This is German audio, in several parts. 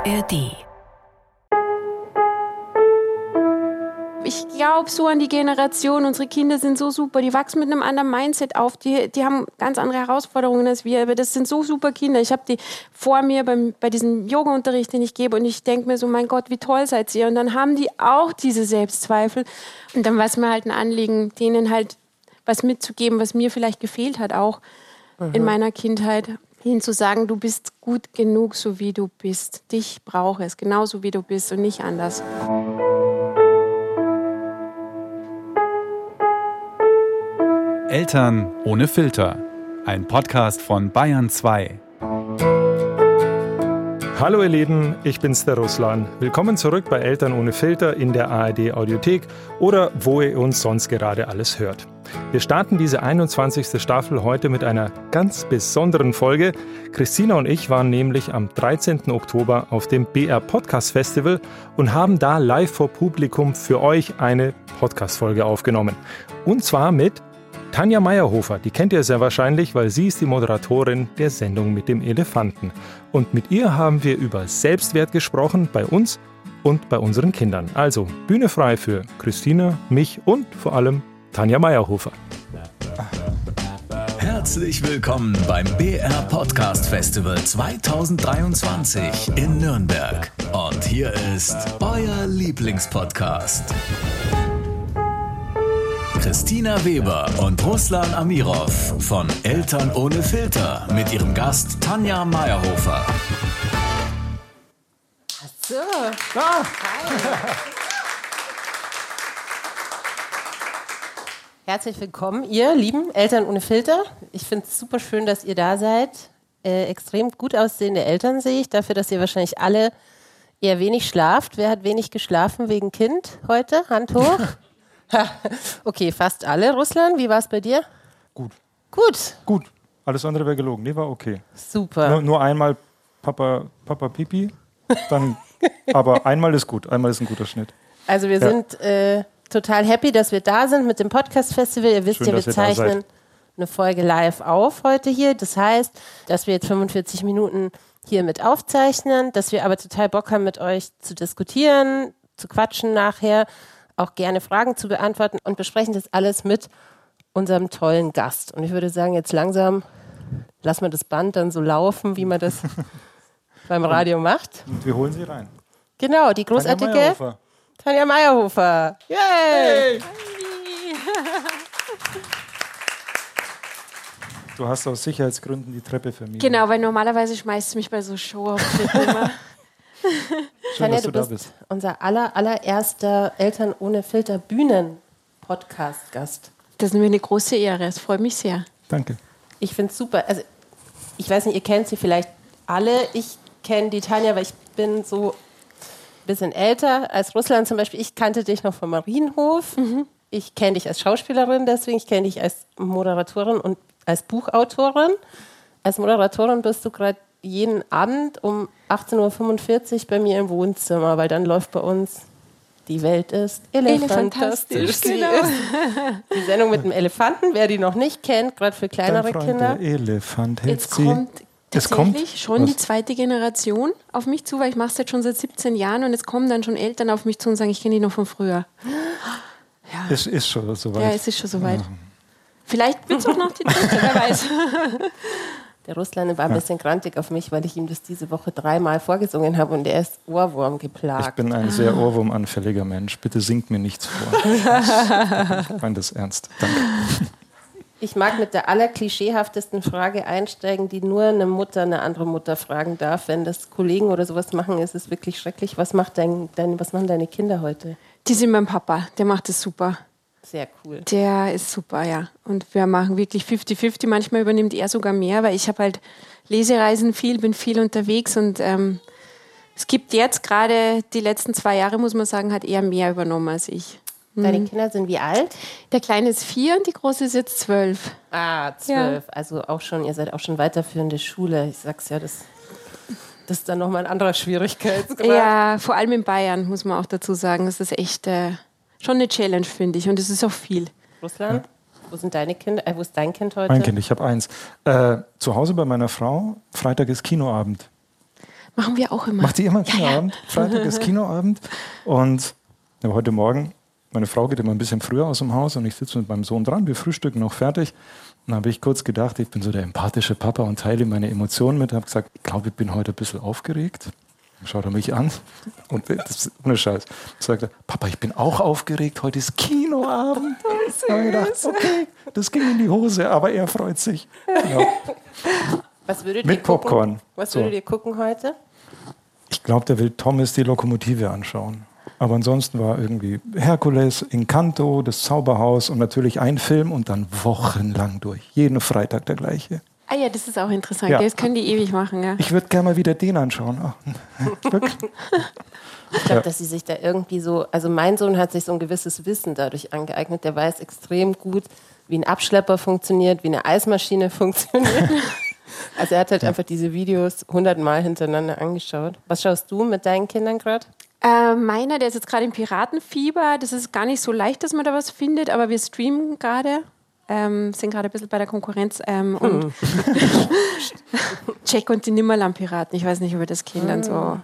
ARD. Ich glaube so an die Generation. Unsere Kinder sind so super. Die wachsen mit einem anderen Mindset auf. Die, die haben ganz andere Herausforderungen als wir. Aber das sind so super Kinder. Ich habe die vor mir beim, bei diesem Yoga-Unterricht, den ich gebe. Und ich denke mir so, mein Gott, wie toll seid ihr. Und dann haben die auch diese Selbstzweifel. Und dann war es mir halt ein Anliegen, denen halt was mitzugeben, was mir vielleicht gefehlt hat, auch mhm. in meiner Kindheit. Ihnen zu sagen, du bist gut genug, so wie du bist. Dich brauche es, genauso wie du bist und nicht anders. Eltern ohne Filter. Ein Podcast von Bayern 2. Hallo ihr Lieben, ich bin's der Ruslan. Willkommen zurück bei Eltern ohne Filter in der ARD Audiothek oder wo ihr uns sonst gerade alles hört. Wir starten diese 21. Staffel heute mit einer ganz besonderen Folge. Christina und ich waren nämlich am 13. Oktober auf dem BR Podcast Festival und haben da live vor Publikum für euch eine Podcast-Folge aufgenommen. Und zwar mit Tanja Meyerhofer, die kennt ihr sehr wahrscheinlich, weil sie ist die Moderatorin der Sendung mit dem Elefanten. Und mit ihr haben wir über Selbstwert gesprochen bei uns und bei unseren Kindern. Also Bühne frei für Christina, mich und vor allem Tanja Meyerhofer. Herzlich willkommen beim BR Podcast Festival 2023 in Nürnberg. Und hier ist euer Lieblingspodcast. Christina Weber und Ruslan Amirov von Eltern ohne Filter mit ihrem Gast Tanja Meyerhofer. So. Ah. Herzlich willkommen, ihr lieben Eltern ohne Filter. Ich finde es super schön, dass ihr da seid. Äh, extrem gut aussehende Eltern sehe ich, dafür, dass ihr wahrscheinlich alle eher wenig schlaft. Wer hat wenig geschlafen wegen Kind heute? Hand hoch. okay, fast alle. Russland, wie war es bei dir? Gut. Gut. Gut. Alles andere wäre gelogen. Nee, war okay. Super. Nur, nur einmal Papa, Papa Pipi, dann, aber einmal ist gut. Einmal ist ein guter Schnitt. Also wir ja. sind äh, total happy, dass wir da sind mit dem Podcast Festival. Ihr wisst Schön, ja, wir zeichnen eine Folge live auf heute hier. Das heißt, dass wir jetzt 45 Minuten hier mit aufzeichnen, dass wir aber total Bock haben, mit euch zu diskutieren, zu quatschen nachher auch gerne Fragen zu beantworten und besprechen das alles mit unserem tollen Gast. Und ich würde sagen, jetzt langsam lassen wir das Band dann so laufen, wie man das beim Radio macht. Und wir holen sie rein. Genau, die großartige Tanja Meyerhofer. Yay! Hey. Du hast aus Sicherheitsgründen die Treppe vermieden. Genau, weil normalerweise schmeißt du mich bei so Show auf immer. Schön, Tanja, dass du, du bist, bist, unser aller, allererster Eltern ohne Filter Bühnen Podcast Gast. Das ist mir eine große Ehre. Es freut mich sehr. Danke. Ich finde es super. Also ich weiß nicht, ihr kennt sie vielleicht alle. Ich kenne die Tanja, weil ich bin so bisschen älter als Russland zum Beispiel. Ich kannte dich noch vom Marienhof. Mhm. Ich kenne dich als Schauspielerin, deswegen ich kenne dich als Moderatorin und als Buchautorin. Als Moderatorin bist du gerade jeden Abend um 18.45 Uhr bei mir im Wohnzimmer, weil dann läuft bei uns Die Welt ist elefantastisch. Genau. Die Sendung mit dem Elefanten, wer die noch nicht kennt, gerade für kleinere Kinder. Der Elefant hält Jetzt sie. kommt tatsächlich schon Was? die zweite Generation auf mich zu, weil ich mache es jetzt schon seit 17 Jahren und jetzt kommen dann schon Eltern auf mich zu und sagen, ich kenne die noch von früher. Ja. Es ist schon soweit. Ja, es ist schon soweit. Ja. Vielleicht wird es auch noch die dritte, wer weiß. Der Russland war ein bisschen grantig auf mich, weil ich ihm das diese Woche dreimal vorgesungen habe und er ist Ohrwurm geplagt. Ich bin ein sehr ohrwurmanfälliger Mensch. Bitte singt mir nichts vor. ich meine das ernst. Danke. Ich mag mit der allerklischeehaftesten Frage einsteigen, die nur eine Mutter eine andere Mutter fragen darf. Wenn das Kollegen oder sowas machen, ist es wirklich schrecklich. Was, macht dein, dein, was machen deine Kinder heute? Die sind beim Papa. Der macht es super. Sehr cool. Der ist super, ja. Und wir machen wirklich 50-50. Manchmal übernimmt er sogar mehr, weil ich habe halt Lesereisen viel, bin viel unterwegs und ähm, es gibt jetzt gerade die letzten zwei Jahre, muss man sagen, hat er mehr übernommen als ich. Deine mhm. Kinder sind wie alt? Der Kleine ist vier und die Große ist jetzt zwölf. Ah, zwölf. Ja. Also auch schon, ihr seid auch schon weiterführende Schule. Ich sag's ja, das, das ist dann nochmal ein anderer Schwierigkeitsgrad. Ja, vor allem in Bayern, muss man auch dazu sagen. Das ist echt. Äh, schon eine Challenge, finde ich. Und es ist auch viel. Russland? Ja. Wo sind deine Kinder? Äh, wo ist dein Kind heute? Mein Kind, ich habe eins. Äh, zu Hause bei meiner Frau, Freitag ist Kinoabend. Machen wir auch immer. Macht ihr immer Kinoabend? Freitag ist Kinoabend. Und ja, heute Morgen, meine Frau geht immer ein bisschen früher aus dem Haus und ich sitze mit meinem Sohn dran. Wir frühstücken noch fertig. Und dann habe ich kurz gedacht, ich bin so der empathische Papa und teile meine Emotionen mit. habe gesagt, ich glaube, ich bin heute ein bisschen aufgeregt. Dann schaut er mich an und das ist ohne Scheiß. Sagt er, Papa, ich bin auch aufgeregt. Heute ist Kinoabend. Da habe ich gedacht, okay, das ging in die Hose, aber er freut sich. Ja. Was würdet Mit ihr gucken? Popcorn. Was So. würdet ihr gucken heute? Ich glaube, der will Thomas die Lokomotive anschauen. Aber ansonsten war irgendwie Herkules, Encanto, das Zauberhaus und natürlich ein Film und dann wochenlang durch. Jeden Freitag der gleiche. Ah ja, das ist auch interessant. Ja. Das können die ewig machen, ja. Ich würde gerne mal wieder den anschauen. Wirklich? Ich glaube, dass sie sich da irgendwie so, also mein Sohn hat sich so ein gewisses Wissen dadurch angeeignet. Der weiß extrem gut, wie ein Abschlepper funktioniert, wie eine Eismaschine funktioniert. Also er hat halt einfach diese Videos hundertmal hintereinander angeschaut. Was schaust du mit deinen Kindern gerade? Äh, meiner, der ist jetzt gerade im Piratenfieber. Das ist gar nicht so leicht, dass man da was findet, aber wir streamen gerade. Ähm, sind gerade ein bisschen bei der Konkurrenz. Ähm, und Jack und die Nimmerland-Piraten. Ich weiß nicht, ob ihr das dann so,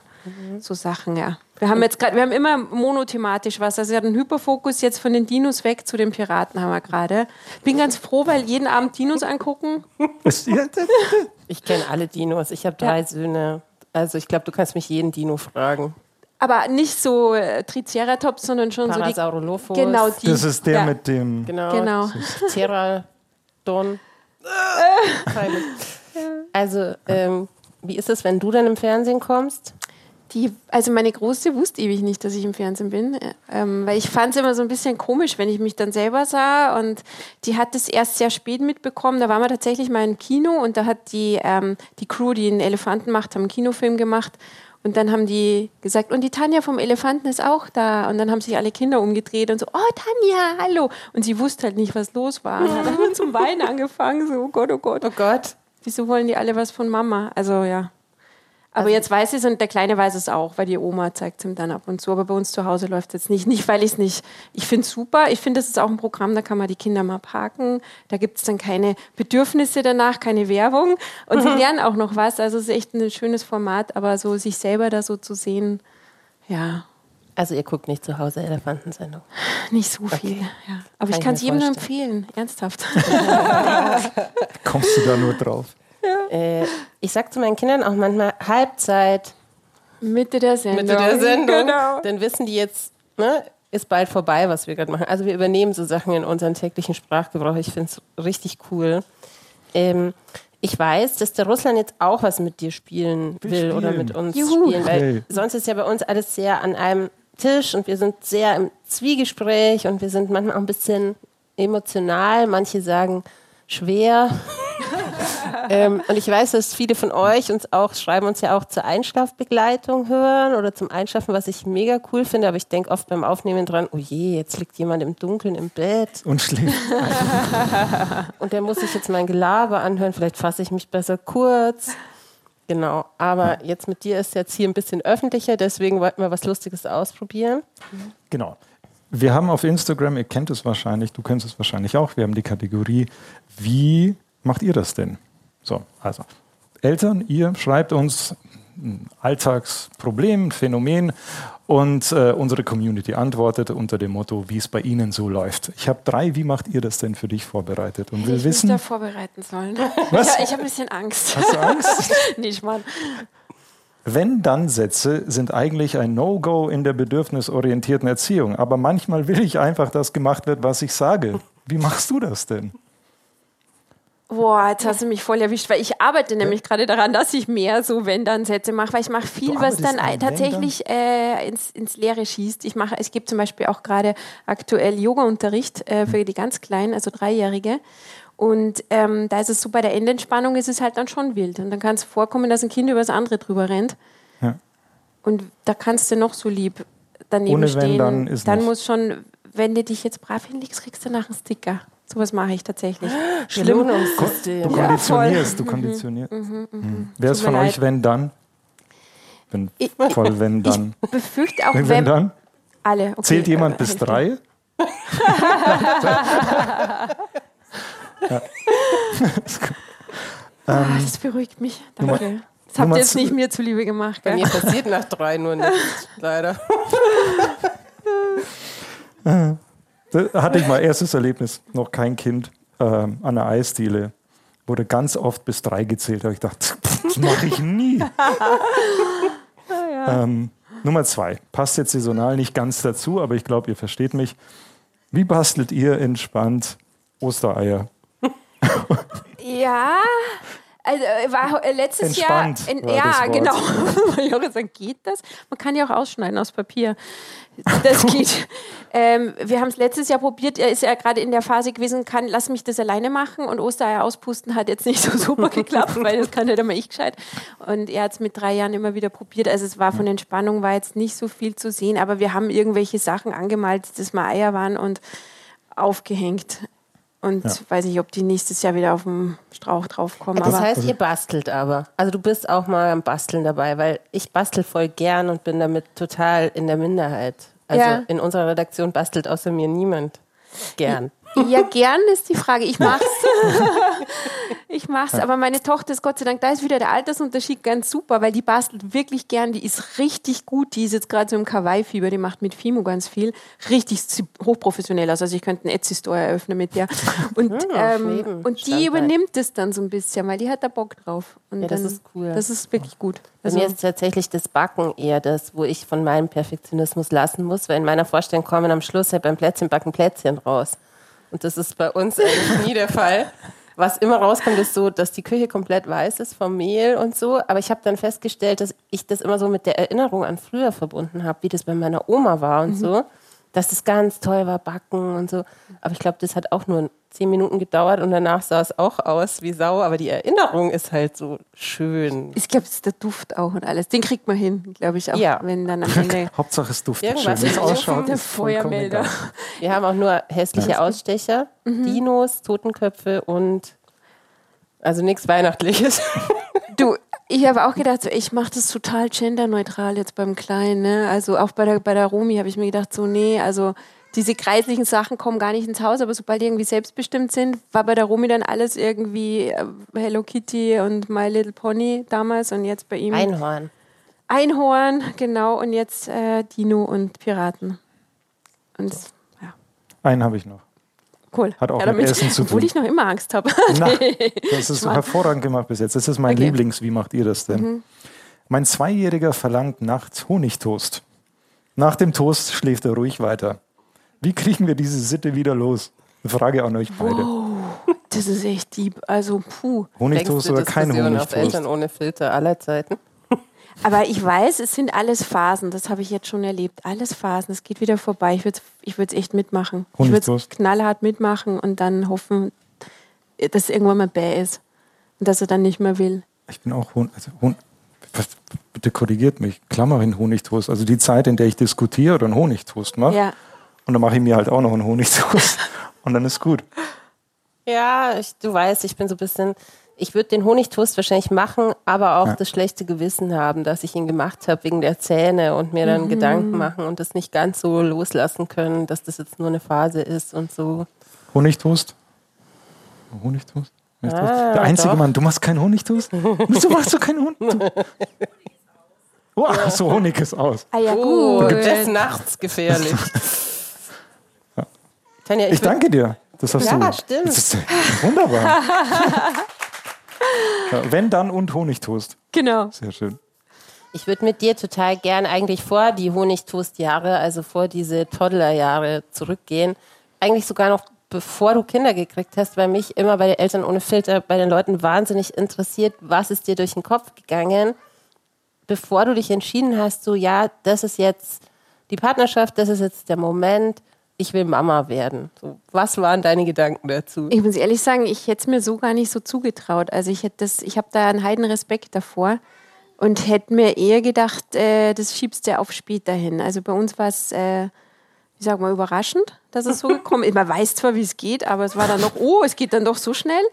so Sachen, ja. Wir haben jetzt gerade, wir haben immer monothematisch was. Also wir hatten einen Hyperfokus jetzt von den Dinos weg zu den Piraten haben wir gerade. Bin ganz froh, weil jeden Abend Dinos angucken. Ja, Ich kenne alle Dinos. Ich habe drei Söhne. Also ich glaube, du kannst mich jeden Dino fragen. Aber nicht so äh, Triceratops, sondern schon so die. Genau die. Das ist der ja, mit dem. Genau. Genau. Peinlich. Also, ähm, wie ist es, wenn du dann im Fernsehen kommst? Die, also meine Große wusste ewig nicht, dass ich im Fernsehen bin, äh, ähm, weil ich fand es immer so ein bisschen komisch, wenn ich mich dann selber sah und die hat es erst sehr spät mitbekommen. Da waren wir tatsächlich mal im Kino und da hat die, ähm, die Crew, die einen Elefanten macht, haben einen Kinofilm gemacht und dann haben die gesagt, und die Tanja vom Elefanten ist auch da und dann haben sich alle Kinder umgedreht und so, oh Tanja, hallo. Und sie wusste halt nicht, was los war. Und hat dann zum Weinen angefangen, so, oh Gott, oh Gott. Oh Gott. Wieso wollen die alle was von Mama? Also ja. Aber jetzt weiß sie es und der Kleine weiß es auch, weil die Oma zeigt es ihm dann ab und zu. Aber bei uns zu Hause läuft es jetzt nicht. Nicht, weil ich es nicht. Ich finde es super. Ich finde, das ist auch ein Programm, da kann man die Kinder mal parken. Da gibt es dann keine Bedürfnisse danach, keine Werbung. Und sie lernen auch noch was. Also es ist echt ein schönes Format, aber so sich selber da so zu sehen, ja, Also ihr guckt nicht zu Hause Elefantensendung. nicht so viel. Ja. Aber Kann ich kann es jedem nur empfehlen, ernsthaft. Kommst du da nur drauf? Äh, ich sag zu meinen Kindern auch manchmal Halbzeit, Mitte der Sendung. Mitte der Sendung. Genau. Dann wissen die jetzt, ne, ist bald vorbei, was wir gerade machen. Also wir übernehmen so Sachen in unseren täglichen Sprachgebrauch. Ich finde es richtig cool. Ähm, ich weiß, dass der Russland jetzt auch was mit dir spielen will spielen. oder mit uns Juhu. spielen, weil Okay. sonst ist ja bei uns alles sehr an einem Tisch und wir sind sehr im Zwiegespräch und wir sind manchmal auch ein bisschen emotional. Manche sagen schwer. ähm, und ich weiß, dass viele von euch uns auch schreiben uns ja auch zur Einschlafbegleitung hören oder zum Einschlafen, was ich mega cool finde. Aber ich denke oft beim Aufnehmen dran, oh je, jetzt liegt jemand im Dunkeln im Bett Und schläft. und der muss sich jetzt mein Gelaber anhören. Vielleicht fasse ich mich besser kurz. Genau. Aber jetzt mit dir ist jetzt hier ein bisschen öffentlicher, deswegen wollten wir was Lustiges ausprobieren. Genau. Wir haben auf Instagram, ihr kennt es wahrscheinlich, du kennst es wahrscheinlich auch, wir haben die Kategorie, wie macht ihr das denn? So, also Eltern, ihr schreibt uns ein Alltagsproblem, ein Phänomen und äh, unsere Community antwortet unter dem Motto, wie es bei Ihnen so läuft. Ich habe drei, wie macht ihr das denn für dich vorbereitet? Und will ich mich wissen, da vorbereiten sollen. Was? Ja, ich habe ein bisschen Angst. hast du Angst? nicht, Mann. Wenn-Dann-Sätze sind eigentlich ein No-Go in der bedürfnisorientierten Erziehung. Aber manchmal will ich einfach, dass gemacht wird, was ich sage. Wie machst du das denn? Boah, jetzt hast du mich voll erwischt, weil ich arbeite nämlich gerade daran, dass ich mehr so Wenn-Dann-Sätze mache, weil ich mache viel, Du was dann ein- tatsächlich äh, ins, ins Leere schießt. Ich mache, es gibt zum Beispiel auch gerade aktuell Yoga-Unterricht äh, für die ganz Kleinen, also Dreijährige. Und ähm, da ist es so, bei der Endentspannung ist es halt dann schon wild. Und dann kann es vorkommen, dass ein Kind über das andere drüber rennt. Ja. Und da kannst du noch so lieb daneben Ohne wenn, stehen. dann ist dann nicht. muss schon, wenn du dich jetzt brav hinlegst, kriegst du nach einen Sticker. Sowas mache ich tatsächlich. Schlimm. Du Belohnungssystem. konditionierst, du konditionierst. Mhm. Wer ist von mir euch, leid. wenn dann? Wenn, Ich- voll, wenn dann. Ich befürchte auch, Wenn, wenn, dann? alle. Okay, Zählt jemand äh, bis drei? Ah, das beruhigt mich. Danke. Das habt ihr jetzt nicht mir zuliebe gemacht, Bei gell? mir passiert nach drei nur nichts, leider. Da hatte ich mal erstes Erlebnis, noch kein Kind, ähm, an einer Eisdiele. Wurde ganz oft bis drei gezählt. Da habe ich gedacht, pff, das mache ich nie. ähm, Nummer zwei. Passt jetzt saisonal nicht ganz dazu, aber ich glaube, ihr versteht mich. Wie bastelt ihr entspannt Ostereier? Ja, also äh, war äh, letztes Entspannt Jahr. In, ja, genau. Jetzt sagen, geht das? Man kann ja auch ausschneiden aus Papier. Das geht. ähm, wir haben es letztes Jahr probiert. Er ist ja gerade in der Phase gewesen, kann, lass mich das alleine machen. Und Ostereier auspusten hat jetzt nicht so super geklappt, weil das kann ja dann mal ich gescheit. Und er hat es mit drei Jahren immer wieder probiert. Also es war von Entspannung war jetzt nicht so viel zu sehen, aber wir haben irgendwelche Sachen angemalt, dass mal Eier waren und aufgehängt. Und Ja. weiß nicht, ob die nächstes Jahr wieder auf dem Strauch draufkommen. Das aber heißt, ihr bastelt aber. Also du bist auch mal am Basteln dabei, weil ich bastel voll gern und bin damit total in der Minderheit. Also Ja. in unserer Redaktion bastelt außer mir niemand gern. Ja, gern ist die Frage. Ich mach's. ich mach's, aber meine Tochter ist Gott sei Dank, da ist wieder der Altersunterschied ganz super, weil die bastelt wirklich gern, die ist richtig gut, die ist jetzt gerade so im Kawaii-Fieber, die macht mit Fimo ganz viel, richtig hochprofessionell aus. Also ich könnte einen Etsy-Store eröffnen mit der. Und, ähm, Leben, und die übernimmt es dann so ein bisschen, weil die hat da Bock drauf. Und Ja, das dann, ist cool. Das ist wirklich gut. Bei Also, mir ist tatsächlich das Backen eher das, wo ich von meinem Perfektionismus lassen muss, weil in meiner Vorstellung kommen am Schluss halt beim Plätzchenbacken Plätzchen raus. Und das ist bei uns eigentlich nie der Fall. Was immer rauskommt, ist so, dass die Küche komplett weiß ist vom Mehl und so. Aber ich habe dann festgestellt, dass ich das immer so mit der Erinnerung an früher verbunden habe, wie das bei meiner Oma war und so. Dass das ganz toll war, backen und so. Aber ich glaube, das hat auch nur zehn Minuten gedauert und danach sah es auch aus wie Sau. Aber die Erinnerung ist halt so schön. ich glaube, es ist der Duft auch und alles. Den kriegt man hin, glaube ich auch. Ja. Wenn dann am Ende Hauptsache es duftet Irgendwas schön. Es ausschaut, der Feuermelder. Wir haben auch nur hässliche Ausstecher, Dinos, Totenköpfe und also nichts Weihnachtliches. Du, ich habe auch gedacht, so, ich mache das total genderneutral jetzt beim Kleinen. Ne? Also auch bei der, bei der Romi habe ich mir gedacht, so nee, also diese kreislichen Sachen kommen gar nicht ins Haus, aber sobald die irgendwie selbstbestimmt sind, war bei der Romi dann alles irgendwie äh, Hello Kitty und My Little Pony damals und jetzt bei ihm Einhorn. Einhorn, genau, und jetzt äh, Dino und Piraten. Und ja, Einen habe ich noch. cool. Hat auch ja, mit Essen zu Obwohl tun. ich noch immer Angst habe. Das ist hervorragend gemacht bis jetzt. Das ist mein Okay. Lieblings. Wie macht ihr das denn? Mein Zweijähriger verlangt nachts Honigtoast. Nach dem Toast schläft er ruhig weiter. Wie kriegen wir diese Sitte wieder los? Eine Frage an euch beide. Das ist echt deep. Also, puh. Honigtoast oder kein Diskussion auf Honigtoast? Eltern ohne Filter aller Zeiten. Aber ich weiß, es sind alles Phasen. Das habe ich jetzt schon erlebt. Alles Phasen. Es geht wieder vorbei. Ich würde es ich würd's echt mitmachen. Ich würde es Honigtoast. knallhart mitmachen und dann hoffen, dass es irgendwann mal bäh ist. Und dass er dann nicht mehr will. Ich bin auch Hon also Hon was, bitte korrigiert mich. Klammer in Honigtoast. Also die Zeit, in der ich diskutiere oder einen Honigtoast mache. Ja. Und dann mache ich mir halt auch noch einen Honigtoast. und dann ist gut. Ja, ich, du weißt, ich bin so ein bisschen. Ich würde den Honigtoast wahrscheinlich machen, aber auch Ja. das schlechte Gewissen haben, dass ich ihn gemacht habe wegen der Zähne und mir dann Gedanken machen und das nicht ganz so loslassen können, dass das jetzt nur eine Phase ist und so. Honigtoast? Honigtoast? Honigtoast? Ah, Der einzige doch. Mann, du machst keinen Honigtoast? Wieso machst du keinen Honigtoast? Oh, ach so Honig ist aus. Ah ja, Oh, gut. des Nachts gefährlich. Tanja, ich, Ich danke dir. Das hast Ja, du. stimmt. Das ist wunderbar. ja, wenn dann und Honigtoast. Genau. Sehr schön. Ich würde mit dir total gern eigentlich vor die Honigtoast-Jahre, also vor diese Toddler-Jahre zurückgehen. Eigentlich sogar noch bevor du Kinder gekriegt hast, weil mich immer bei den Eltern ohne Filter, bei den Leuten wahnsinnig interessiert, was ist dir durch den Kopf gegangen, bevor du dich entschieden hast, so ja, das ist jetzt die Partnerschaft, das ist jetzt der Moment, ich will Mama werden. So, was waren deine Gedanken dazu? Ich muss ehrlich sagen, ich hätte es mir so gar nicht so zugetraut. Also ich hätte das, ich habe da einen heiden Respekt davor und hätte mir eher gedacht, äh, das schiebst du auf später hin. Also bei uns war es, äh, wie sagen wir, überraschend, dass es so gekommen ist. Man weiß zwar, wie es geht, aber es war dann noch, oh, es geht dann doch so schnell.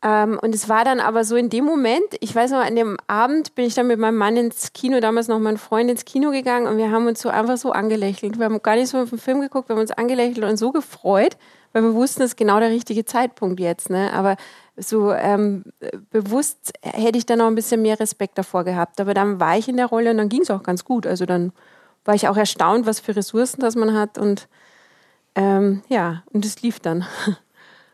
Ähm, und es war dann aber so in dem Moment, ich weiß noch, an dem Abend bin ich dann mit meinem Mann ins Kino, damals noch mein Freund ins Kino gegangen und wir haben uns so einfach so angelächelt. Wir haben gar nicht so auf den Film geguckt, wir haben uns angelächelt und so gefreut, weil wir wussten, das ist genau der richtige Zeitpunkt jetzt. Ne? Aber so ähm, bewusst hätte ich dann noch ein bisschen mehr Respekt davor gehabt. Aber dann war ich in der Rolle und dann ging es auch ganz gut. Also dann war ich auch erstaunt, was für Ressourcen das man hat und ähm, ja, und es lief dann.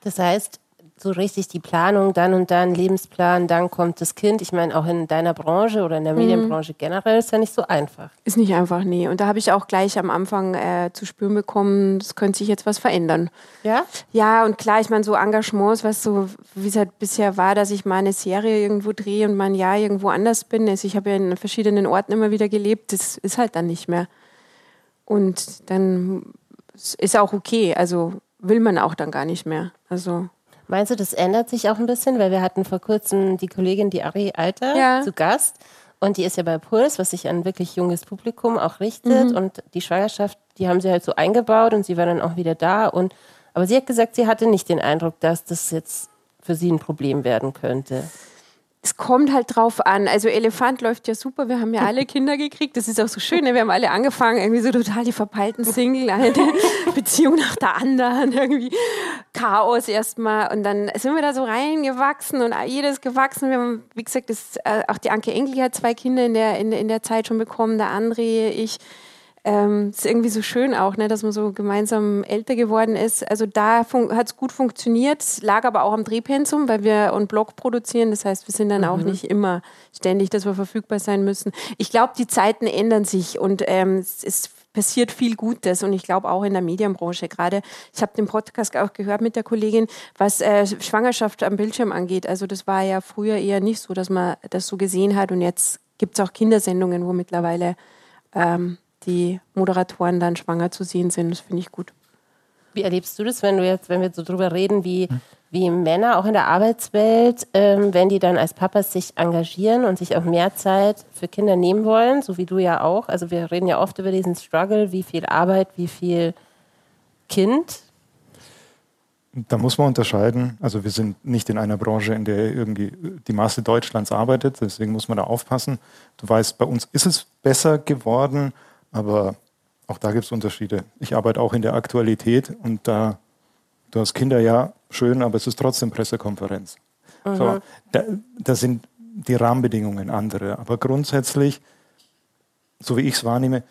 Das heißt, so richtig die Planung, dann und dann, Lebensplan, dann kommt das Kind. Ich meine, auch in deiner Branche oder in der Medienbranche mhm. generell ist ja nicht so einfach. Ist nicht einfach, nee. Und da habe ich auch gleich am Anfang äh, zu spüren bekommen, es könnte sich jetzt was verändern. Ja? Ja, und klar, ich meine, so Engagements, was so, wie es halt bisher war, dass ich mal eine Serie irgendwo drehe und mal ein Jahr irgendwo anders bin. Also ich habe ja in verschiedenen Orten immer wieder gelebt, das ist halt dann nicht mehr. Und dann ist auch okay. Also will man auch dann gar nicht mehr. Also Meinst du, das ändert sich auch ein bisschen? Weil wir hatten vor kurzem die Kollegin, die Ari Alter, ja. zu Gast. Und die ist ja bei Puls, was sich an wirklich junges Publikum auch richtet. Mhm. Und die Schwangerschaft, die haben sie halt so eingebaut und sie war dann auch wieder da. Und, aber sie hat gesagt, sie hatte nicht den Eindruck, dass das jetzt für sie ein Problem werden könnte es kommt halt drauf an. Also Elefant läuft ja super. Wir haben ja alle Kinder gekriegt. Das ist auch so schön. Ne? Wir haben alle angefangen, irgendwie so total die verpeilten Single, eine Beziehung nach der anderen, irgendwie Chaos erstmal. Und dann sind wir da so reingewachsen und jedes gewachsen. Wir haben, wie gesagt, das, äh, auch die Anke Enkel hat zwei Kinder in der, in, in der Zeit schon bekommen. Der André, ich ähm, ist irgendwie so schön auch, ne, dass man so gemeinsam älter geworden ist. Also da hat es gut funktioniert, lag aber auch am Drehpensum, weil wir einen Blog produzieren. Das heißt, wir sind dann mhm. auch nicht immer ständig, dass wir verfügbar sein müssen. Ich glaube, die Zeiten ändern sich und ähm, es ist passiert viel Gutes und ich glaube auch in der Medienbranche gerade. Ich habe den Podcast auch gehört mit der Kollegin, was äh, Schwangerschaft am Bildschirm angeht. Also das war ja früher eher nicht so, dass man das so gesehen hat und jetzt gibt es auch Kindersendungen, wo mittlerweile ähm, die Moderatoren dann schwanger zu sehen sind. Das finde ich gut. Wie erlebst du das, wenn du jetzt, wenn wir so drüber reden, wie, wie Männer auch in der Arbeitswelt, ähm, wenn die dann als Papas sich engagieren und sich auch mehr Zeit für Kinder nehmen wollen, so wie du ja auch. Also wir reden ja oft über diesen Struggle, wie viel Arbeit, wie viel Kind. Da muss man unterscheiden. Also wir sind nicht in einer Branche, in der irgendwie die Masse Deutschlands arbeitet. Deswegen muss man da aufpassen. Du weißt, bei uns ist es besser geworden aber auch da gibt es Unterschiede. Ich arbeite auch in der Aktualität und da, du hast Kinder ja schön, aber es ist trotzdem Pressekonferenz. Mhm. So, da, da sind die Rahmenbedingungen andere. Aber grundsätzlich, so wie ich es wahrnehme,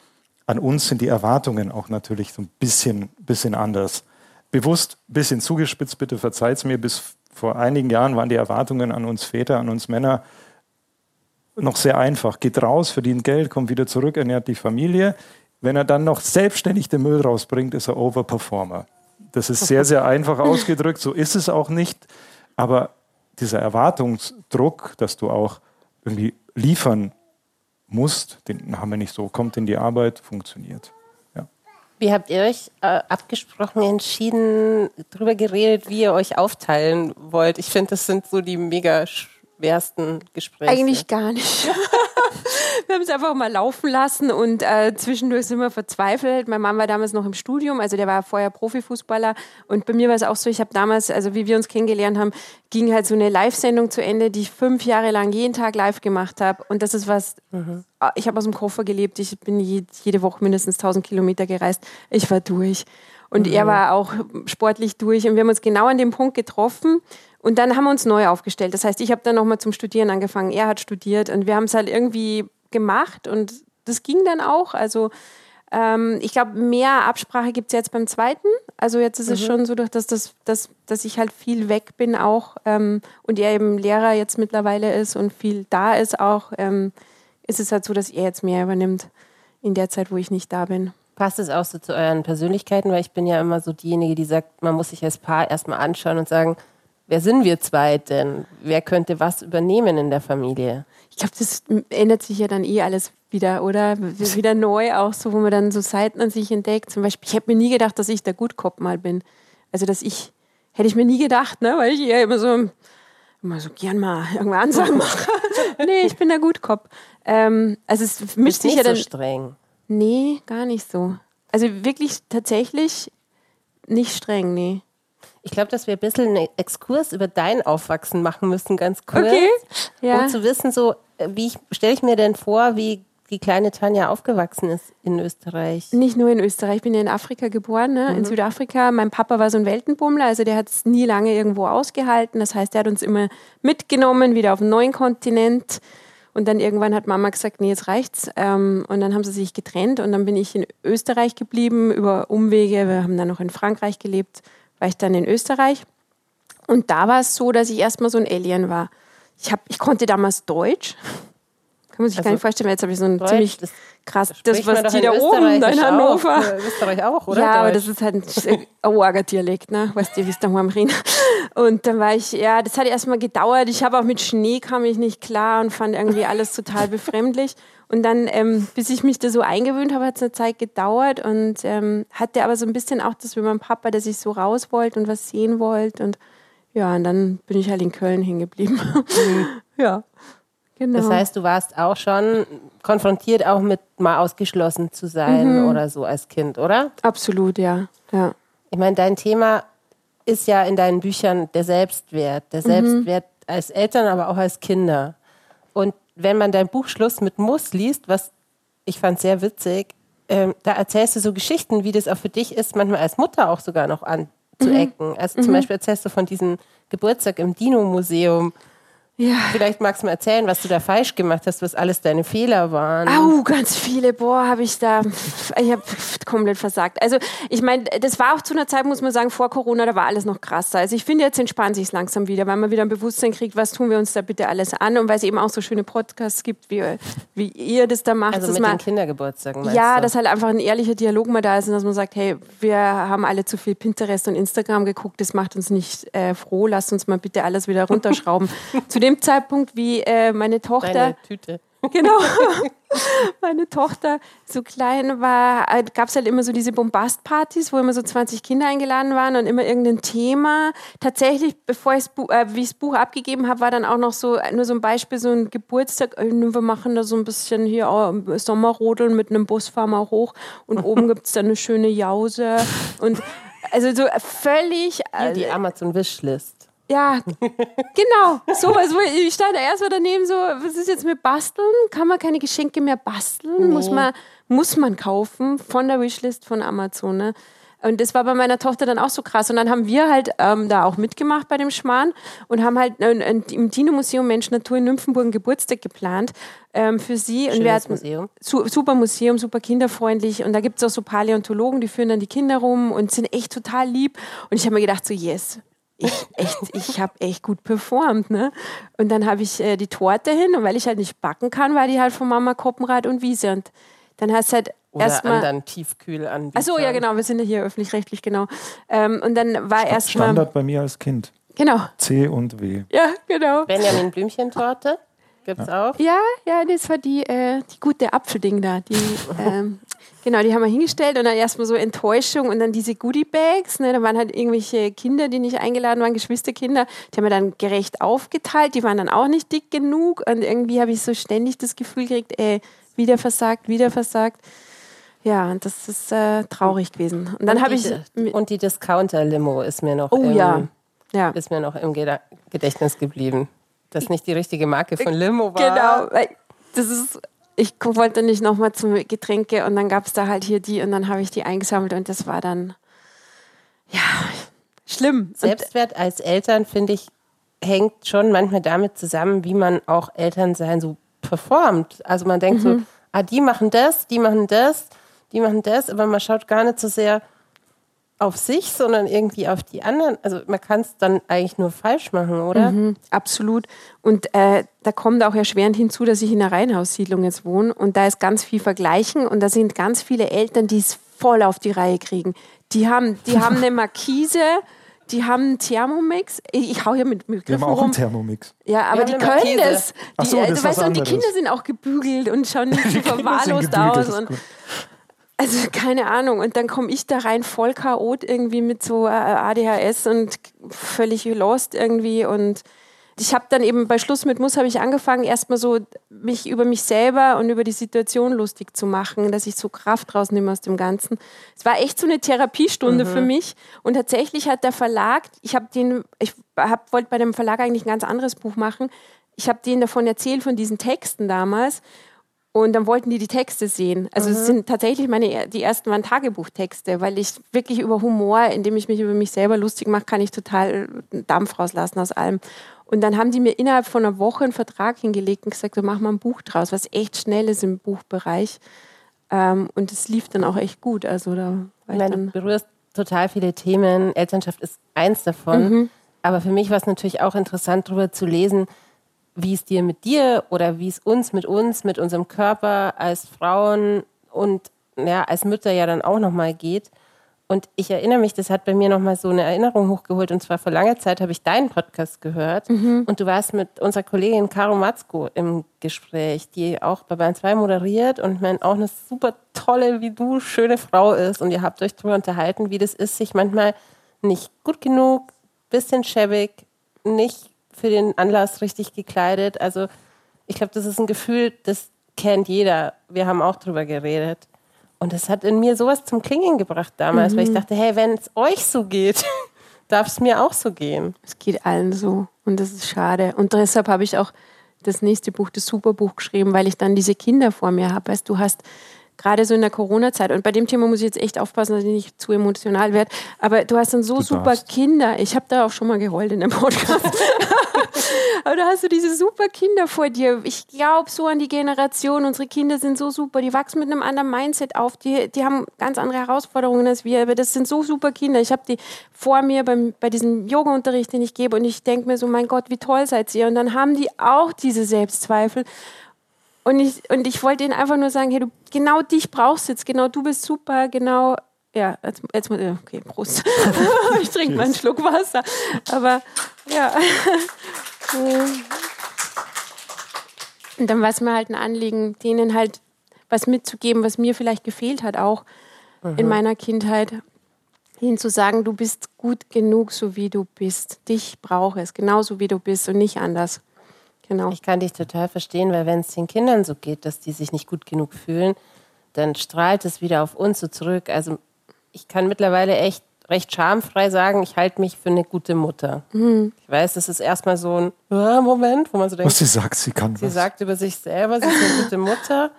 an uns sind die Erwartungen auch natürlich so ein bisschen, bisschen anders. Bewusst ein bisschen zugespitzt, bitte verzeiht es mir, bis vor einigen Jahren waren die Erwartungen an uns Väter, an uns Männer noch sehr einfach. Geht raus, verdient Geld, kommt wieder zurück, ernährt die Familie. Wenn er dann noch selbstständig den Müll rausbringt, ist er Overperformer. Das ist sehr, sehr einfach ausgedrückt. So ist es auch nicht. Aber dieser Erwartungsdruck, dass du auch irgendwie liefern musst, den haben wir nicht so. Kommt in die Arbeit, funktioniert. Ja. Wie habt ihr euch äh, abgesprochen, entschieden, darüber geredet, wie ihr euch aufteilen wollt? Ich finde, das sind so die mega schwersten Gespräche? Eigentlich gar nicht. wir haben es einfach mal laufen lassen und äh, zwischendurch sind wir verzweifelt. Mein Mann war damals noch im Studium, also der war vorher Profifußballer und bei mir war es auch so, ich habe damals, also wie wir uns kennengelernt haben, ging halt so eine Live-Sendung zu Ende, die ich fünf Jahre lang jeden Tag live gemacht habe und das ist was, mhm. ich habe aus dem Koffer gelebt, ich bin jede Woche mindestens 1000 Kilometer gereist, ich war durch. Und mhm. er war auch sportlich durch. Und wir haben uns genau an dem Punkt getroffen. Und dann haben wir uns neu aufgestellt. Das heißt, ich habe dann nochmal zum Studieren angefangen. Er hat studiert. Und wir haben es halt irgendwie gemacht. Und das ging dann auch. Also ähm, ich glaube, mehr Absprache gibt es jetzt beim zweiten. Also jetzt ist mhm. es schon so, dass, das, dass, dass ich halt viel weg bin auch. Ähm, und er eben Lehrer jetzt mittlerweile ist und viel da ist auch. Ähm, ist es halt so, dass er jetzt mehr übernimmt in der Zeit, wo ich nicht da bin. Passt es auch so zu euren Persönlichkeiten? Weil ich bin ja immer so diejenige, die sagt, man muss sich als Paar erstmal anschauen und sagen, wer sind wir zwei denn? Wer könnte was übernehmen in der Familie? Ich glaube, das ändert sich ja dann eh alles wieder, oder? Wieder neu auch so, wo man dann so Seiten an sich entdeckt. Zum Beispiel, ich hätte mir nie gedacht, dass ich der Gutkopf mal bin. Also, dass ich, hätte ich mir nie gedacht, ne? Weil ich eher immer so, immer so gern mal irgendwann Ansagen mache. nee, ich bin der Gutkopf. Ähm, also, es mischt sich ja dann. So streng. Nee, gar nicht so. Also wirklich tatsächlich nicht streng, nee. Ich glaube, dass wir ein bisschen einen Exkurs über dein Aufwachsen machen müssen, ganz kurz. Okay. Ja. Um zu wissen, so, wie stelle ich mir denn vor, wie die kleine Tanja aufgewachsen ist in Österreich. Nicht nur in Österreich, ich bin ja in Afrika geboren, ne? in Südafrika. Mein Papa war so ein Weltenbummler, also der hat es nie lange irgendwo ausgehalten. Das heißt, er hat uns immer mitgenommen, wieder auf einen neuen Kontinent. Und dann irgendwann hat Mama gesagt, nee, jetzt reicht's. Ähm, und dann haben sie sich getrennt und dann bin ich in Österreich geblieben über Umwege. Wir haben dann noch in Frankreich gelebt, war ich dann in Österreich. Und da war es so, dass ich erstmal so ein Alien war. Ich, hab, ich konnte damals Deutsch. Kann man sich Also gar nicht vorstellen, weil jetzt habe ich so ein Deutsch, ziemlich das krass, das, man was die in da oben, in auch. Hannover. Äh, Österreich auch, oder? Ja, aber Deutsch. das ist halt ein arger Dialekt, ne? Weißt du, wie es da reden. Und dann war ich, ja, das hat erstmal gedauert. Ich habe auch mit Schnee kam ich nicht klar und fand irgendwie alles total befremdlich. Und dann, ähm, bis ich mich da so eingewöhnt habe, hat es eine Zeit gedauert und ähm, hatte aber so ein bisschen auch das wie mein Papa, dass ich so raus wollte und was sehen wollte. Und ja, und dann bin ich halt in Köln hängen geblieben. ja, genau. Das heißt, du warst auch schon konfrontiert, auch mit mal ausgeschlossen zu sein Mhm. oder so als Kind, oder? Absolut, ja. ja. Ich meine, dein Thema ist ja in deinen Büchern der Selbstwert. Mhm. Der Selbstwert als Eltern, aber auch als Kinder. Und wenn man dein Buch Schluss mit Muss liest, was ich fand sehr witzig, ähm, da erzählst du so Geschichten, wie das auch für dich ist, manchmal als Mutter auch sogar noch anzuecken. Also zum Beispiel erzählst du von diesem Geburtstag im Dino-Museum. Ja. Vielleicht magst du mal erzählen, was du da falsch gemacht hast, was alles deine Fehler waren. Au, ganz viele. Boah, habe ich da. Ich habe komplett versagt. Also, ich meine, das war auch zu einer Zeit, muss man sagen, vor Corona, da war alles noch krasser. Also, ich finde, jetzt entspannt sich langsam wieder, weil man wieder ein Bewusstsein kriegt, was tun wir uns da bitte alles an und weil es eben auch so schöne Podcasts gibt, wie, wie ihr das da macht. also dass mit man, den Kindergeburtstagen, ja, du? dass halt einfach ein ehrlicher Dialog mal da ist und dass man sagt, hey, wir haben alle zu viel Pinterest und Instagram geguckt, das macht uns nicht äh, froh, lasst uns mal bitte alles wieder runterschrauben. Zu dem Zeitpunkt, wie äh, meine Tochter Deine Tüte. Genau. Meine Tochter so klein war, gab es halt immer so diese Bombastpartys, wo immer so 20 Kinder eingeladen waren und immer irgendein Thema. Tatsächlich, bevor ich äh, wie ich das Buch abgegeben habe, war dann auch noch so nur so ein Beispiel, so ein Geburtstag. äh, Wir machen da so ein bisschen hier äh, Sommerrodeln mit einem Bus fahren wir hoch und oben gibt es dann eine schöne Jause und also so völlig Hier äh, die Amazon Wishlist. Ja, genau. Sowas, wo ich stand erstmal daneben so, was ist jetzt mit Basteln? Kann man keine Geschenke mehr basteln? Muss, man, muss man kaufen von der Wishlist von Amazon. Ne? Und das war bei meiner Tochter dann auch so krass. Und dann haben wir halt ähm, da auch mitgemacht bei dem Schmarrn und haben halt äh, im Dino-Museum Mensch Natur in Nymphenburg einen Geburtstag geplant ähm, für sie. und wir Schönes hatten Museum. Su super Museum, super kinderfreundlich. Und da gibt es auch so Paläontologen, die führen dann die Kinder rum und sind echt total lieb. Und ich habe mir gedacht, so yes, ich echt, ich habe echt gut performt, ne? Und dann habe ich äh, die Torte hin und weil ich halt nicht backen kann, war die halt von Mama Koppenrad und Wiese und dann hast du halt Oder erstmal anderen Tiefkühlanbietern. Ach so, ja genau, wir sind ja hier öffentlich-rechtlich, genau. Ähm, und dann war erstmal Standard bei mir als Kind. genau, C und W. ja genau. Benjamin Blümchentorte gibt's auch. Ja, ja, das war die, äh, die gute Apfelding da. Die, ähm, genau, die haben wir hingestellt und dann erstmal so Enttäuschung und dann diese Goodie-Bags. Ne, da waren halt irgendwelche Kinder, die nicht eingeladen waren, Geschwisterkinder. Die haben wir dann gerecht aufgeteilt. Die waren dann auch nicht dick genug und irgendwie habe ich so ständig das Gefühl gekriegt, ey, wieder versagt, wieder versagt. Ja, und das ist äh, traurig gewesen. Und dann habe ich. Die- Und die Discounter-Limo ist mir noch, Oh im, ja. Ja. ist mir noch im Gedächtnis geblieben. Das nicht die richtige Marke von Limo war. Genau, das ist, ich wollte nicht nochmal zum Getränke und dann gab es da halt hier die und dann habe ich die eingesammelt und das war dann, ja, schlimm. Selbstwert als Eltern, finde ich, hängt schon manchmal damit zusammen, wie man auch Elternsein so performt. Also man denkt Mhm. so, ah, die machen das, die machen das, die machen das, aber man schaut gar nicht so sehr auf sich, sondern irgendwie auf die anderen. Also man kann es dann eigentlich nur falsch machen, oder? Mhm. absolut. Und äh, da kommt auch erschwerend hinzu, dass ich in einer Reihenhaussiedlung jetzt wohne und da ist ganz viel Vergleichen und da sind ganz viele Eltern, die es voll auf die Reihe kriegen. Die haben, die haben eine Markise, die haben einen Thermomix. Ich, ich hau hier mit, mit Wir haben Begriffen auch rum. einen Thermomix. Ja, aber die eine können das. Die, Ach so, äh, das ist weißt, was und die. Kinder sind auch gebügelt und schauen nicht so verwahrlost aus. Und. Also keine Ahnung. Und dann komme ich da rein voll chaot irgendwie mit so äh, ADHS und völlig lost irgendwie. Und ich habe dann eben bei Schluss mit Muss habe ich angefangen, erstmal so mich über mich selber und über die Situation lustig zu machen, dass ich so Kraft rausnehme aus dem Ganzen. Es war echt so eine Therapiestunde für mich. Und tatsächlich hat der Verlag, ich habe den, ich hab, wollte bei dem Verlag eigentlich ein ganz anderes Buch machen. Ich habe denen davon erzählt, von diesen Texten damals. Und dann wollten die die Texte sehen. Also es sind tatsächlich meine, die ersten waren Tagebuchtexte, weil ich wirklich über Humor, indem ich mich über mich selber lustig mache, kann ich total Dampf rauslassen aus allem. Und dann haben die mir innerhalb von einer Woche einen Vertrag hingelegt und gesagt, wir machen mal ein Buch draus, was echt schnell ist im Buchbereich. Ähm, und es lief dann auch echt gut. Also da war Ich meine, du berührst total viele Themen. Elternschaft ist eins davon. Mhm. Aber für mich war es natürlich auch interessant, darüber zu lesen, wie es dir mit dir oder wie es uns mit uns, mit unserem Körper als Frauen und ja, als Mütter ja dann auch nochmal geht. Und ich erinnere mich, das hat bei mir nochmal so eine Erinnerung hochgeholt. Und zwar vor langer Zeit habe ich deinen Podcast gehört. Und du warst mit unserer Kollegin Caro Matzko im Gespräch, die auch bei Bayern 2 moderiert und man auch eine super tolle, wie du, schöne Frau ist. Und ihr habt euch darüber unterhalten, wie das ist, sich manchmal nicht gut genug, bisschen schäbig, nicht für den Anlass richtig gekleidet. Also ich glaube, das ist ein Gefühl, das kennt jeder. Wir haben auch drüber geredet. Und das hat in mir sowas zum Klingen gebracht damals, weil ich dachte, hey, wenn es euch so geht, darf es mir auch so gehen. es geht allen so. Und das ist schade. Und deshalb habe ich auch das nächste Buch, das Superbuch geschrieben, weil ich dann diese Kinder vor mir habe. Weißt du, hast gerade so in der Corona-Zeit, und bei dem Thema muss ich jetzt echt aufpassen, dass ich nicht zu emotional werde, aber du hast dann so Du super darfst. Kinder. Ich habe da auch schon mal geheult in dem Podcast. aber da hast du diese super Kinder vor dir. Ich glaube so an die Generation. Unsere Kinder sind so super. Die wachsen mit einem anderen Mindset auf. Die, die haben ganz andere Herausforderungen als wir. Aber das sind so super Kinder. Ich habe die vor mir beim, bei diesem Yoga-Unterricht, den ich gebe. Und ich denke mir so, mein Gott, wie toll seid ihr. Und dann haben die auch diese Selbstzweifel. Und ich, und ich wollte ihnen einfach nur sagen, hey, du, genau dich brauchst jetzt, genau du bist super, genau, ja, jetzt, jetzt muss- okay, Prost. ich trinke mal einen Schluck Wasser. Aber ja. Und dann war es mir halt ein Anliegen, denen halt was mitzugeben, was mir vielleicht gefehlt hat, auch in meiner Kindheit. Ihnen zu sagen, du bist gut genug, so wie du bist. Dich brauche es, genauso wie du bist und nicht anders. Genau. Ich kann dich total verstehen, weil wenn es den Kindern so geht, dass die sich nicht gut genug fühlen, dann strahlt es wieder auf uns so zurück. Also ich kann mittlerweile echt recht schamfrei sagen, ich halte mich für eine gute Mutter. Ich weiß, das ist erstmal so ein ah, Moment, wo man so denkt, Was sie sagt, sie kann sie was. sagt über sich selber, sie ist eine gute Mutter.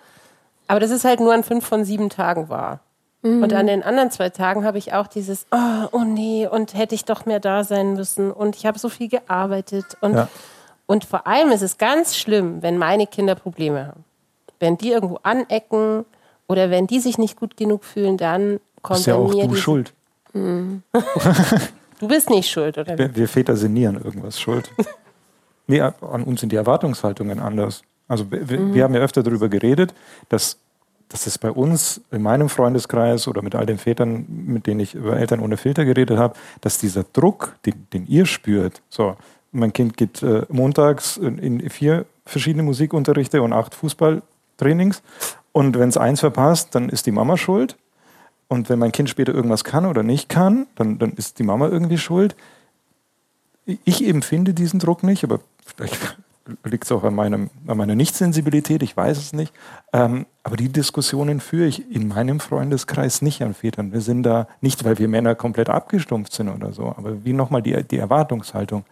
Aber das ist halt nur an fünf von sieben Tagen wahr. Und an den anderen zwei Tagen habe ich auch dieses, oh, oh nee, und hätte ich doch mehr da sein müssen und ich habe so viel gearbeitet. Und, Ja. und vor allem ist es ganz schlimm, wenn meine Kinder Probleme haben. Wenn die irgendwo anecken oder wenn die sich nicht gut genug fühlen, dann kommt Ist ja auch du diese- schuld. Du bist nicht schuld, oder? Wir, wir Väter sind nie an irgendwas schuld. nee, an uns sind die Erwartungshaltungen anders. Also wir, wir- wir haben ja öfter darüber geredet, dass, dass es bei uns in meinem Freundeskreis oder mit all den Vätern, mit denen ich über Eltern ohne Filter geredet habe, dass dieser Druck, den, den ihr spürt, so, mein Kind geht äh, montags in, in vier verschiedene Musikunterrichte und acht Fußballtrainings und wenn es eins verpasst, dann ist die Mama schuld. Und wenn mein Kind später irgendwas kann oder nicht kann, dann, dann ist die Mama irgendwie schuld. Ich empfinde diesen Druck nicht, aber vielleicht liegt es auch an, meinem, an meiner Nichtsensibilität, ich weiß es nicht. Ähm, aber die Diskussionen führe ich in meinem Freundeskreis nicht an Vätern. Wir sind da nicht, weil wir Männer komplett abgestumpft sind oder so, aber wie nochmal die, die Erwartungshaltung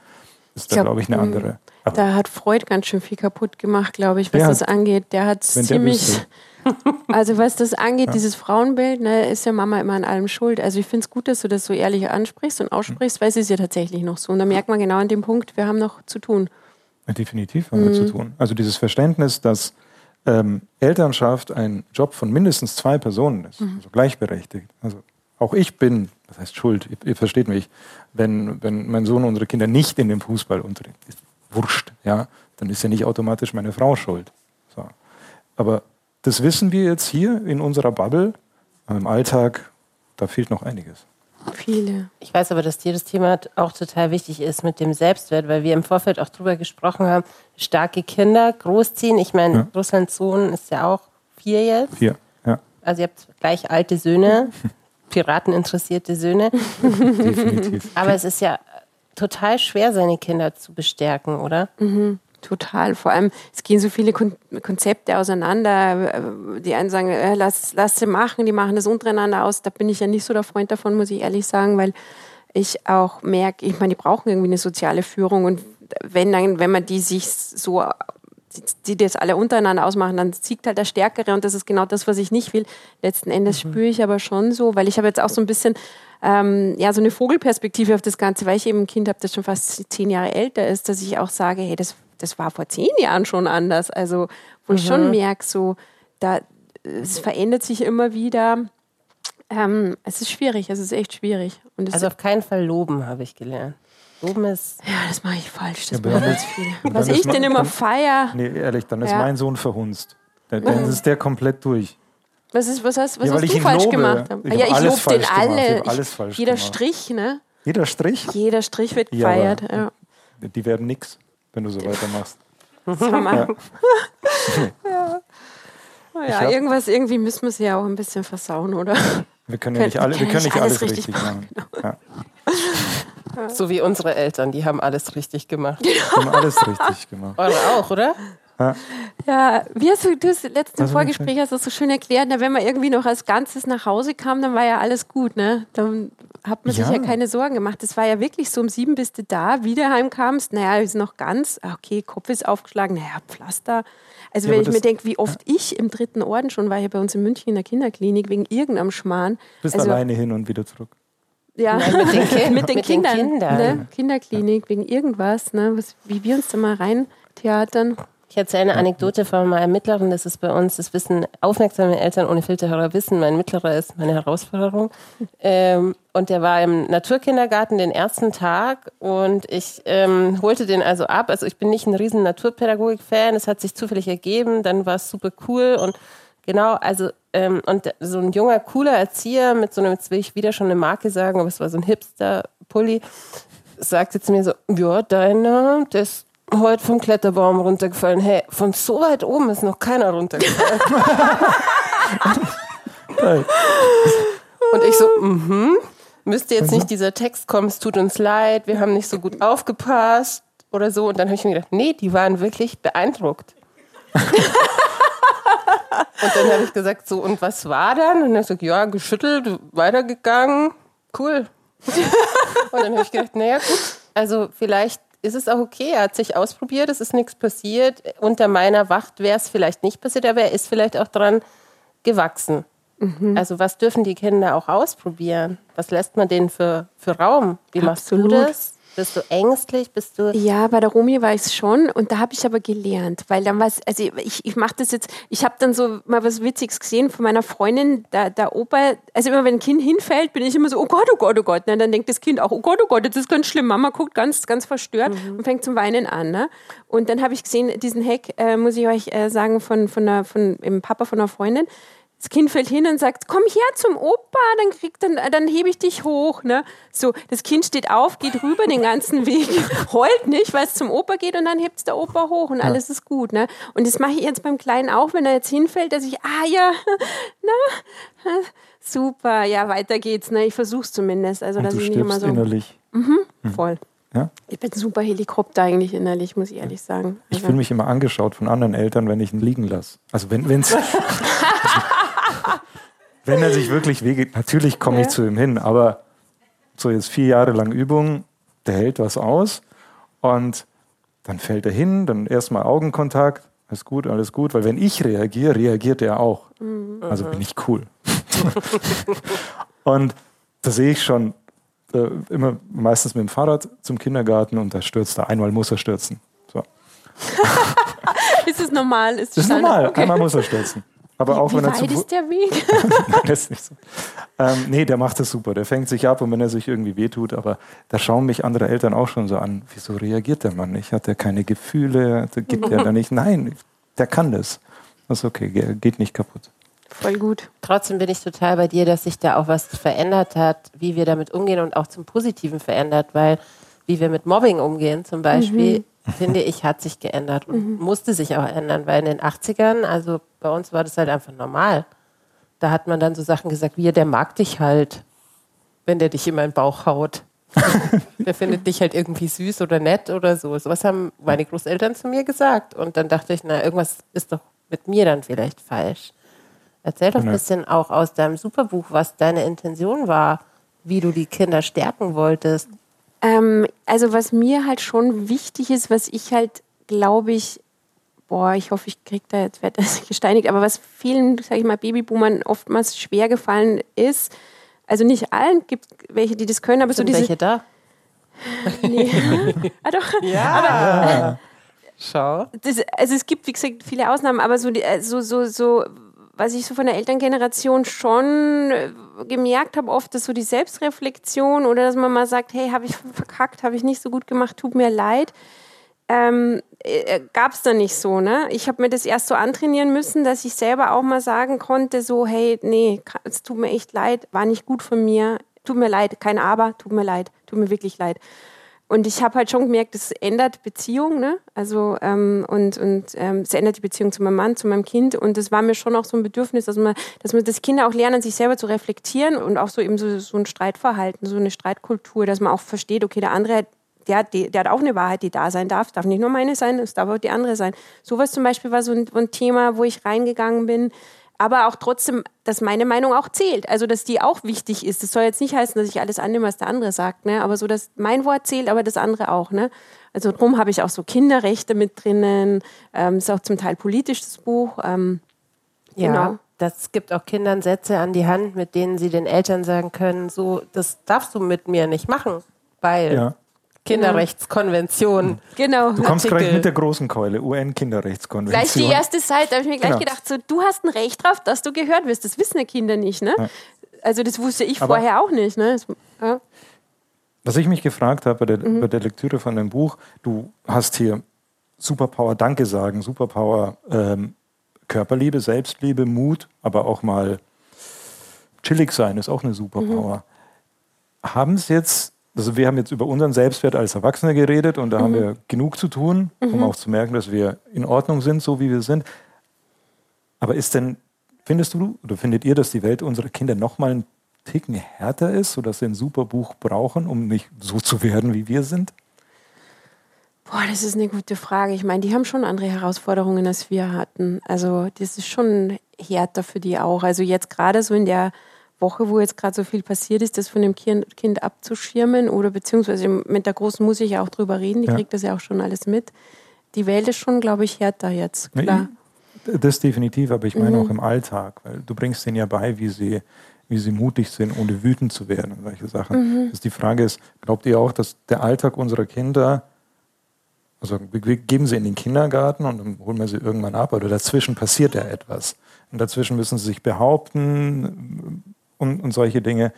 ist da, glaub, glaube ich, eine mh, andere. Aber Da hat Freud ganz schön viel kaputt gemacht, glaube ich, was das angeht. Der hat der ziemlich. Also was das angeht, dieses Frauenbild, ne, ist ja Mama immer an allem schuld. Also ich finde es gut, dass du das so ehrlich ansprichst und aussprichst, weil es ist ja tatsächlich noch so. Und da merkt man genau an dem Punkt, wir haben noch zu tun. Ja, Definitiv haben wir zu tun. Also dieses Verständnis, dass ähm, Elternschaft ein Job von mindestens zwei Personen ist, also gleichberechtigt. Also auch ich bin, das heißt schuld, ihr, ihr versteht mich, wenn, wenn mein Sohn unsere Kinder nicht in dem Fußballunterricht ist, wurscht, ja, dann ist ja nicht automatisch meine Frau schuld. So. Aber das wissen wir jetzt hier in unserer Bubble, aber im Alltag, da fehlt noch einiges. Viele. Ich weiß aber, dass dir das Thema auch total wichtig ist mit dem Selbstwert, weil wir im Vorfeld auch drüber gesprochen haben, starke Kinder großziehen. Ich meine, Ja. Russlands Sohn ist ja auch vier jetzt. Hier, ja, Also ihr habt gleich alte Söhne, pirateninteressierte Söhne. definitiv. Aber es ist ja total schwer, seine Kinder zu bestärken, oder? Total. Vor allem, es gehen so viele Kon Konzepte auseinander. Die einen sagen, äh, lass, lass sie machen, die machen das untereinander aus. Da bin ich ja nicht so der Freund davon, muss ich ehrlich sagen, weil ich auch merke, ich meine, die brauchen irgendwie eine soziale Führung und wenn dann, wenn man die sich so die, die das alle untereinander ausmachen, dann siegt halt der Stärkere und das ist genau das, was ich nicht will. Letzten Endes mhm. spüre ich aber schon so, weil ich habe jetzt auch so ein bisschen ähm, ja so eine Vogelperspektive auf das Ganze, weil ich eben ein Kind habe, das schon fast zehn Jahre älter ist, dass ich auch sage, hey, das, das war vor zehn Jahren schon anders. Also wo mhm. ich schon mhm. merke, so da es verändert sich immer wieder. Ähm, es ist schwierig, es ist echt schwierig. also auf keinen Fall loben, habe ich gelernt. Loben ist. Ja, das mache ich falsch. Das ja, mache ich viel. Was ich denn immer feier. Nee, ehrlich, dann ist ja. mein Sohn verhunzt. Dann, dann ist der komplett durch. Was, ist, was hast, was ja, hast du falsch lobe. gemacht? Ich ja, ich lobe den alle. alles falsch jeder gemacht. Strich, ne? Jeder Strich? Jeder Strich wird gefeiert. Ja, Die werden nix, wenn du so weitermachst. ja. ja. ja irgendwas, irgendwie müssen wir sie ja auch ein bisschen versauen, oder? Wir können ja nicht, alle, wir können nicht alles, alles richtig machen. machen. Genau. So wie unsere Eltern, die haben alles richtig gemacht. Die haben alles richtig gemacht. Eure auch, oder? Ja. ja, wie hast du das letzte Vorgespräch hast du so schön erklärt, na, wenn man irgendwie noch als Ganzes nach Hause kam, dann war ja alles gut, ne? Dann hat man ja. sich ja keine Sorgen gemacht. Das war ja wirklich so, um sieben bist du da, wieder heimkamst, naja, ist noch ganz, ah, okay, Kopf ist aufgeschlagen, naja, Pflaster. Also ja, wenn ich mir denke, wie oft ja. ich im dritten Orden schon war, hier bei uns in München in der Kinderklinik, wegen irgendeinem Schmarrn. Bist also, alleine hin und wieder zurück. Ja, Nein, mit, den kind, mit, den mit Kindern. Den Kindern. Ne? Kinderklinik, wegen irgendwas, ne? Was, wie wir uns da mal rein theatern. Ich erzähle eine Anekdote von meinem Mittleren, das ist bei uns, das wissen aufmerksame Eltern ohne Filterhörer wissen, mein Mittlerer ist meine Herausforderung. Ähm, und der war im Naturkindergarten den ersten Tag und ich ähm, holte den also ab. Also ich bin nicht ein riesen Naturpädagogik-Fan, es hat sich zufällig ergeben, dann war es super cool und genau, also ähm, und so ein junger, cooler Erzieher mit so einem, jetzt will ich wieder schon eine Marke sagen, aber es war so ein Hipster-Pulli, sagte zu mir so, ja, deiner, das heute vom Kletterbaum runtergefallen. Hey, von so weit oben ist noch keiner runtergefallen. Und ich so, mhm. Müsste jetzt nicht dieser Text kommen, es tut uns leid, wir haben nicht so gut aufgepasst oder so. Und dann habe ich mir gedacht, nee, die waren wirklich beeindruckt. und dann habe ich gesagt, so, und was war dann? Und er gesagt, ja, geschüttelt, weitergegangen, cool. und dann habe ich gedacht, naja, gut, also vielleicht ist es auch okay. Er hat sich ausprobiert, es ist nichts passiert. Unter meiner Wacht wäre es vielleicht nicht passiert, aber er ist vielleicht auch dran gewachsen. Mhm. Also was dürfen die Kinder auch ausprobieren? Was lässt man denen für, für Raum? Wie Absolut. machst du das? Bist du ängstlich? Bist du ja, bei der Romi war ich es schon und da habe ich aber gelernt, weil dann war es, also ich, ich mache das jetzt, ich habe dann so mal was Witziges gesehen von meiner Freundin, der, der Opa, also immer wenn ein Kind hinfällt, bin ich immer so, oh Gott, oh Gott, oh Gott. Ne? Dann denkt das Kind auch, oh Gott, oh Gott, das ist ganz schlimm. Mama guckt ganz, ganz verstört mhm. und fängt zum Weinen an. Ne? Und dann habe ich gesehen, diesen Hack, äh, muss ich euch äh, sagen, von, von, der, von dem Papa von einer Freundin, das Kind fällt hin und sagt, komm her zum Opa, dann kriegt dann, dann hebe ich dich hoch. Ne? So, das Kind steht auf, geht rüber den ganzen Weg, heult nicht, weil es zum Opa geht und dann hebt es der Opa hoch und ja. alles ist gut. Ne? Und das mache ich jetzt beim Kleinen auch, wenn er jetzt hinfällt, dass ich, ah ja, na, super, ja, weiter geht's. Ne? Ich versuche es zumindest. Also, und dass du ich nicht immer so. Innerlich. Mhm, hm. voll. Ja? Ich bin super Helikopter eigentlich innerlich, muss ich ehrlich sagen. Ich also. fühle mich immer angeschaut von anderen Eltern, wenn ich ihn liegen lasse. Also wenn es wenn er sich wirklich wehgeht, natürlich komme ja. ich zu ihm hin, aber so jetzt vier Jahre lang Übung, der hält was aus und dann fällt er hin, dann erstmal Augenkontakt, alles gut, alles gut, weil wenn ich reagiere, reagiert er auch. Mhm. Also bin ich cool. und da sehe ich schon äh, immer meistens mit dem Fahrrad zum Kindergarten und da stürzt er. Einmal muss er stürzen. So. ist es normal? Ist das ist normal. Okay. Einmal muss er stürzen. Aber wie, auch wie wenn er weit ist der Weg? Nein, ist nicht so. Ähm, nee, der macht das super. Der fängt sich ab und wenn er sich irgendwie wehtut, aber da schauen mich andere Eltern auch schon so an. Wieso reagiert der Mann nicht? Hat er keine Gefühle? Gibt er da nicht? Nein, der kann das. Das ist okay, geht nicht kaputt. Voll gut. Trotzdem bin ich total bei dir, dass sich da auch was verändert hat, wie wir damit umgehen und auch zum Positiven verändert, weil wie wir mit Mobbing umgehen zum Beispiel, mhm finde ich, hat sich geändert und mhm. musste sich auch ändern, weil in den 80ern, also bei uns war das halt einfach normal. Da hat man dann so Sachen gesagt, wie, der mag dich halt, wenn der dich in meinen Bauch haut. der findet dich halt irgendwie süß oder nett oder so. So was haben meine Großeltern zu mir gesagt. Und dann dachte ich, na, irgendwas ist doch mit mir dann vielleicht falsch. Erzähl doch ein bisschen auch aus deinem Superbuch, was deine Intention war, wie du die Kinder stärken wolltest. Ähm, also was mir halt schon wichtig ist, was ich halt, glaube ich, boah, ich hoffe, ich kriege da jetzt, werde das gesteinigt, aber was vielen, sage ich mal, Babyboomern oftmals schwer gefallen ist, also nicht allen, gibt welche, die das können, aber Sind so diese... welche da? Nee. ah, doch. Ja. Schau. das, also es gibt, wie gesagt, viele Ausnahmen, aber so, die, äh, so, so, so, was ich so von der Elterngeneration schon äh, gemerkt habe, oft ist so die Selbstreflexion oder dass man mal sagt, hey, habe ich verkackt, habe ich nicht so gut gemacht, tut mir leid. Ähm, äh, Gab es da nicht so, ne? Ich habe mir das erst so antrainieren müssen, dass ich selber auch mal sagen konnte, so, hey, nee, es tut mir echt leid, war nicht gut von mir, tut mir leid, kein Aber, tut mir leid, tut mir wirklich leid. Und ich habe halt schon gemerkt, es ändert Beziehung, ne? Also ähm, und, und ähm, es ändert die Beziehung zu meinem Mann, zu meinem Kind. Und das war mir schon auch so ein Bedürfnis, dass man, dass man das Kinder auch lernen, sich selber zu reflektieren und auch so eben so, so ein Streitverhalten, so eine Streitkultur, dass man auch versteht, okay, der andere, der, hat die, der hat auch eine Wahrheit, die da sein darf, darf nicht nur meine sein, es darf auch die andere sein. Sowas zum Beispiel war so ein, so ein Thema, wo ich reingegangen bin. Aber auch trotzdem, dass meine Meinung auch zählt. Also, dass die auch wichtig ist. Das soll jetzt nicht heißen, dass ich alles annehme, was der andere sagt, ne? Aber so, dass mein Wort zählt, aber das andere auch, ne? Also, drum habe ich auch so Kinderrechte mit drinnen. Ähm, ist auch zum Teil politisch, das Buch. Ähm, Ja, Genau. das gibt auch Kindern Sätze an die Hand, mit denen sie den Eltern sagen können, so, das darfst du mit mir nicht machen, weil Ja. Kinderrechtskonvention. genau. Du kommst Artikel. gleich mit der großen Keule, Gleich die UN-Kinderrechtskonvention. erste Seite, da habe ich mir gleich Genau. gedacht, so, du hast ein Recht drauf, dass du gehört wirst. Das wissen die Kinder nicht, ne? Also, das wusste ich Aber- vorher auch nicht, ne? Das, ja. Was ich mich gefragt habe bei der, Mhm. bei der Lektüre von dem Buch, du hast hier Superpower Danke sagen, Superpower ähm, Körperliebe, Selbstliebe, Mut, aber auch mal chillig sein ist auch eine Superpower. Haben es jetzt, also wir haben jetzt über unseren Selbstwert als Erwachsene geredet und da haben wir genug zu tun, um auch zu merken, dass wir in Ordnung sind, so wie wir sind. Aber ist denn, findest du oder findet ihr, dass die Welt unserer Kinder nochmal einen Ticken härter ist, sodass sie ein super Buch brauchen, um nicht so zu werden, wie wir sind? Boah, das ist eine gute Frage. Ich meine, die haben schon andere Herausforderungen, als wir hatten. Also das ist schon härter für die auch. Also jetzt gerade so in der Woche, wo jetzt gerade so viel passiert ist, das von dem Kind, abzuschirmen oder beziehungsweise mit der Großen muss ich ja auch drüber reden, die Ja. kriegt das ja auch schon alles mit. Die Welt ist schon, glaube ich, härter jetzt. Klar. Das definitiv, aber ich meine Mhm. auch im Alltag, weil du bringst denen ja bei, wie sie, wie sie mutig sind, ohne wütend zu werden und solche Sachen. Mhm. Dass die Frage ist, glaubt ihr auch, dass der Alltag unserer Kinder, also wir geben sie in den Kindergarten und dann holen wir sie irgendwann ab, oder dazwischen passiert ja etwas. Und dazwischen müssen sie sich behaupten und, und solche Dinge.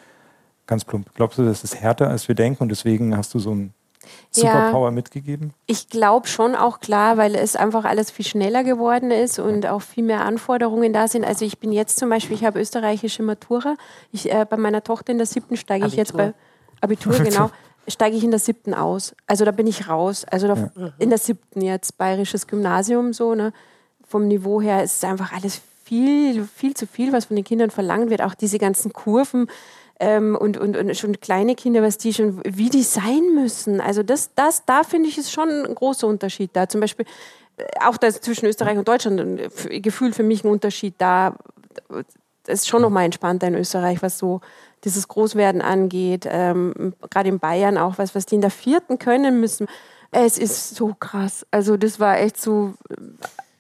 Ganz plump. Glaubst du, das ist härter, als wir denken und deswegen hast du so ein Ja. Superpower mitgegeben? Ich glaube schon auch klar, weil es einfach alles viel schneller geworden ist und auch viel mehr Anforderungen da sind. Also ich bin jetzt zum Beispiel, ich habe österreichische Matura. Ich, äh, bei meiner Tochter in der siebten steige ich jetzt bei Abitur, genau, steige ich in der siebten aus. Also da bin ich raus. Also da, in der siebten jetzt, bayerisches Gymnasium so, ne? Vom Niveau her ist es einfach alles viel, viel zu viel, was von den Kindern verlangt wird. Auch diese ganzen Kurven ähm, und, und, und schon kleine Kinder, was die schon, wie die sein müssen. Also das, das, da finde ich, ist schon ein großer Unterschied da. Zum Beispiel äh, auch das zwischen Österreich und Deutschland, ein f- Gefühl für mich ein Unterschied da. Das ist schon noch mal entspannter in Österreich, was so dieses Großwerden angeht. Ähm, Gerade in Bayern auch, was, was die in der vierten können müssen. Es ist so krass. Also das war echt so äh,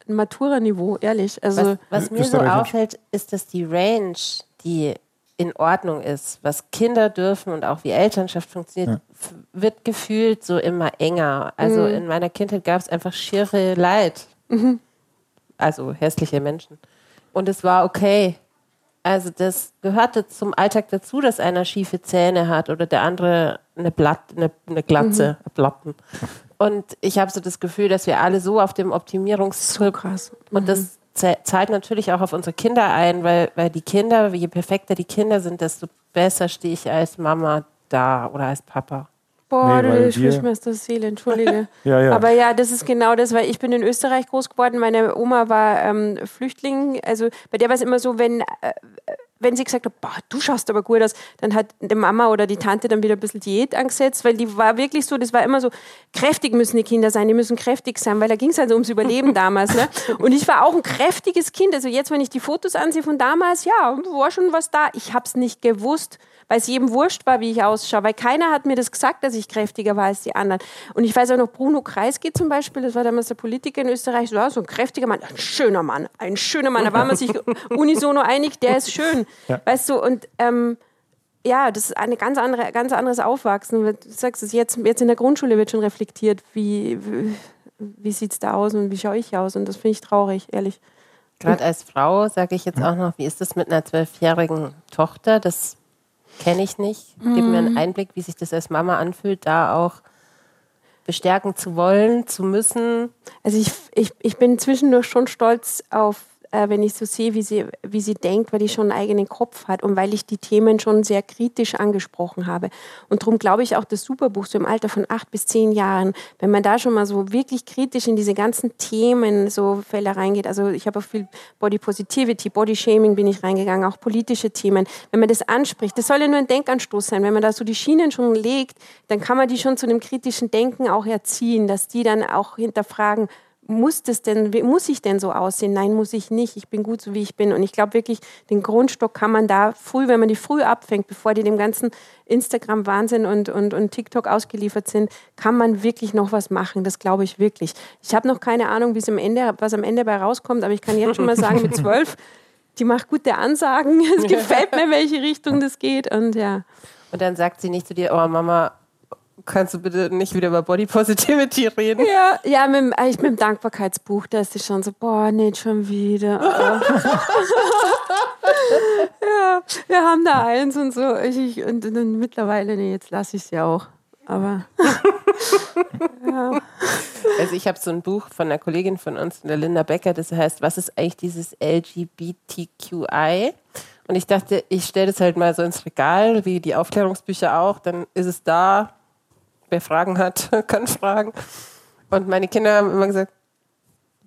Matura-Niveau, ehrlich. Also Was, was mir so auffällt, ist, dass die Range, die in Ordnung ist, was Kinder dürfen und auch wie Elternschaft funktioniert, f- wird gefühlt so immer enger. Also Mhm. in meiner Kindheit gab es einfach schiere Leid. Mhm. Also hässliche Menschen. Und es war okay. Also das gehörte zum Alltag dazu, dass einer schiefe Zähne hat oder der andere eine, Blatt, eine, eine Glatze, Mhm. Platten. Und ich habe so das Gefühl, dass wir alle so auf dem Optimierungstrip krass. und das ze- zahlt natürlich auch auf unsere Kinder ein, weil, weil die Kinder, je perfekter die Kinder sind, desto besser stehe ich als Mama da oder als Papa. Boah, Nee, du sprichst mir aus der Seele, entschuldige. Ja, ja. Aber ja, das ist genau das, weil ich bin in Österreich groß geworden. Meine Oma war ähm, Flüchtling. Also bei der war es immer so, wenn, äh, wenn sie gesagt hat, boah, du schaust aber gut aus, dann hat die Mama oder die Tante dann wieder ein bisschen Diät angesetzt, weil die war wirklich so, das war immer so, kräftig müssen die Kinder sein, die müssen kräftig sein, weil da ging es also ums Überleben damals. Ne? Und ich war auch ein kräftiges Kind. Also jetzt, wenn ich die Fotos ansehe von damals, ja, war schon was da. Ich habe es nicht gewusst weil es jedem wurscht war, wie ich ausschaue, weil keiner hat mir das gesagt, dass ich kräftiger war als die anderen. Und ich weiß auch noch, Bruno Kreisky zum Beispiel, das war damals der Politiker in Österreich, so, so ein kräftiger Mann, ein schöner Mann, ein schöner Mann, da war man sich unisono einig, der ist schön, ja. weißt du, und ähm, ja, das ist ein ganz, andere, ganz anderes Aufwachsen. Du sagst es jetzt, jetzt in der Grundschule wird schon reflektiert, wie, wie, wie sieht es da aus und wie schaue ich aus. Und das finde ich traurig, ehrlich. Gerade als Frau sage ich jetzt auch noch, wie ist das mit einer zwölfjährigen Tochter? Das kenne ich nicht. Gib mir einen mhm. Einblick, wie sich das als Mama anfühlt, da auch bestärken zu wollen, zu müssen. Also ich, ich, ich bin zwischendurch schon stolz auf äh, wenn ich so sehe, wie sie, wie sie denkt, weil die schon einen eigenen Kopf hat und weil ich die Themen schon sehr kritisch angesprochen habe. Und darum glaube ich auch das Superbuch so im Alter von acht bis zehn Jahren, wenn man da schon mal so wirklich kritisch in diese ganzen Themen so Fälle reingeht. Also ich habe auch viel Body Positivity, Body Shaming bin ich reingegangen, auch politische Themen. Wenn man das anspricht, das soll ja nur ein Denkanstoß sein. Wenn man da so die Schienen schon legt, dann kann man die schon zu einem kritischen Denken auch erziehen, dass die dann auch hinterfragen, muss das denn, muss ich denn so aussehen? Nein, muss ich nicht. Ich bin gut so wie ich bin. Und ich glaube wirklich, den Grundstock kann man da früh, wenn man die früh abfängt, bevor die dem ganzen Instagram-Wahnsinn und, und, und TikTok ausgeliefert sind, kann man wirklich noch was machen. Das glaube ich wirklich. Ich habe noch keine Ahnung, am Ende, was am Ende bei rauskommt, aber ich kann jetzt schon mal sagen, mit zwölf, die macht gute Ansagen. Es gefällt mir, welche Richtung das geht. Und ja. Und dann sagt sie nicht zu dir, oh Mama, kannst du bitte nicht wieder über Body Positivity reden? Ja, ja mit, ich mit dem Dankbarkeitsbuch, da ist sie schon so, boah, nicht schon wieder. ja, wir haben da eins und so. Ich, ich, und, und, und mittlerweile, nee, jetzt lasse ich es ja auch. Aber. ja. Also ich habe so ein Buch von einer Kollegin von uns, der Linda Becker, das heißt, was ist eigentlich dieses LGBTQI? Und ich dachte, ich stelle das halt mal so ins Regal, wie die Aufklärungsbücher auch, dann ist es da, wer Fragen hat, kann fragen. Und meine Kinder haben immer gesagt,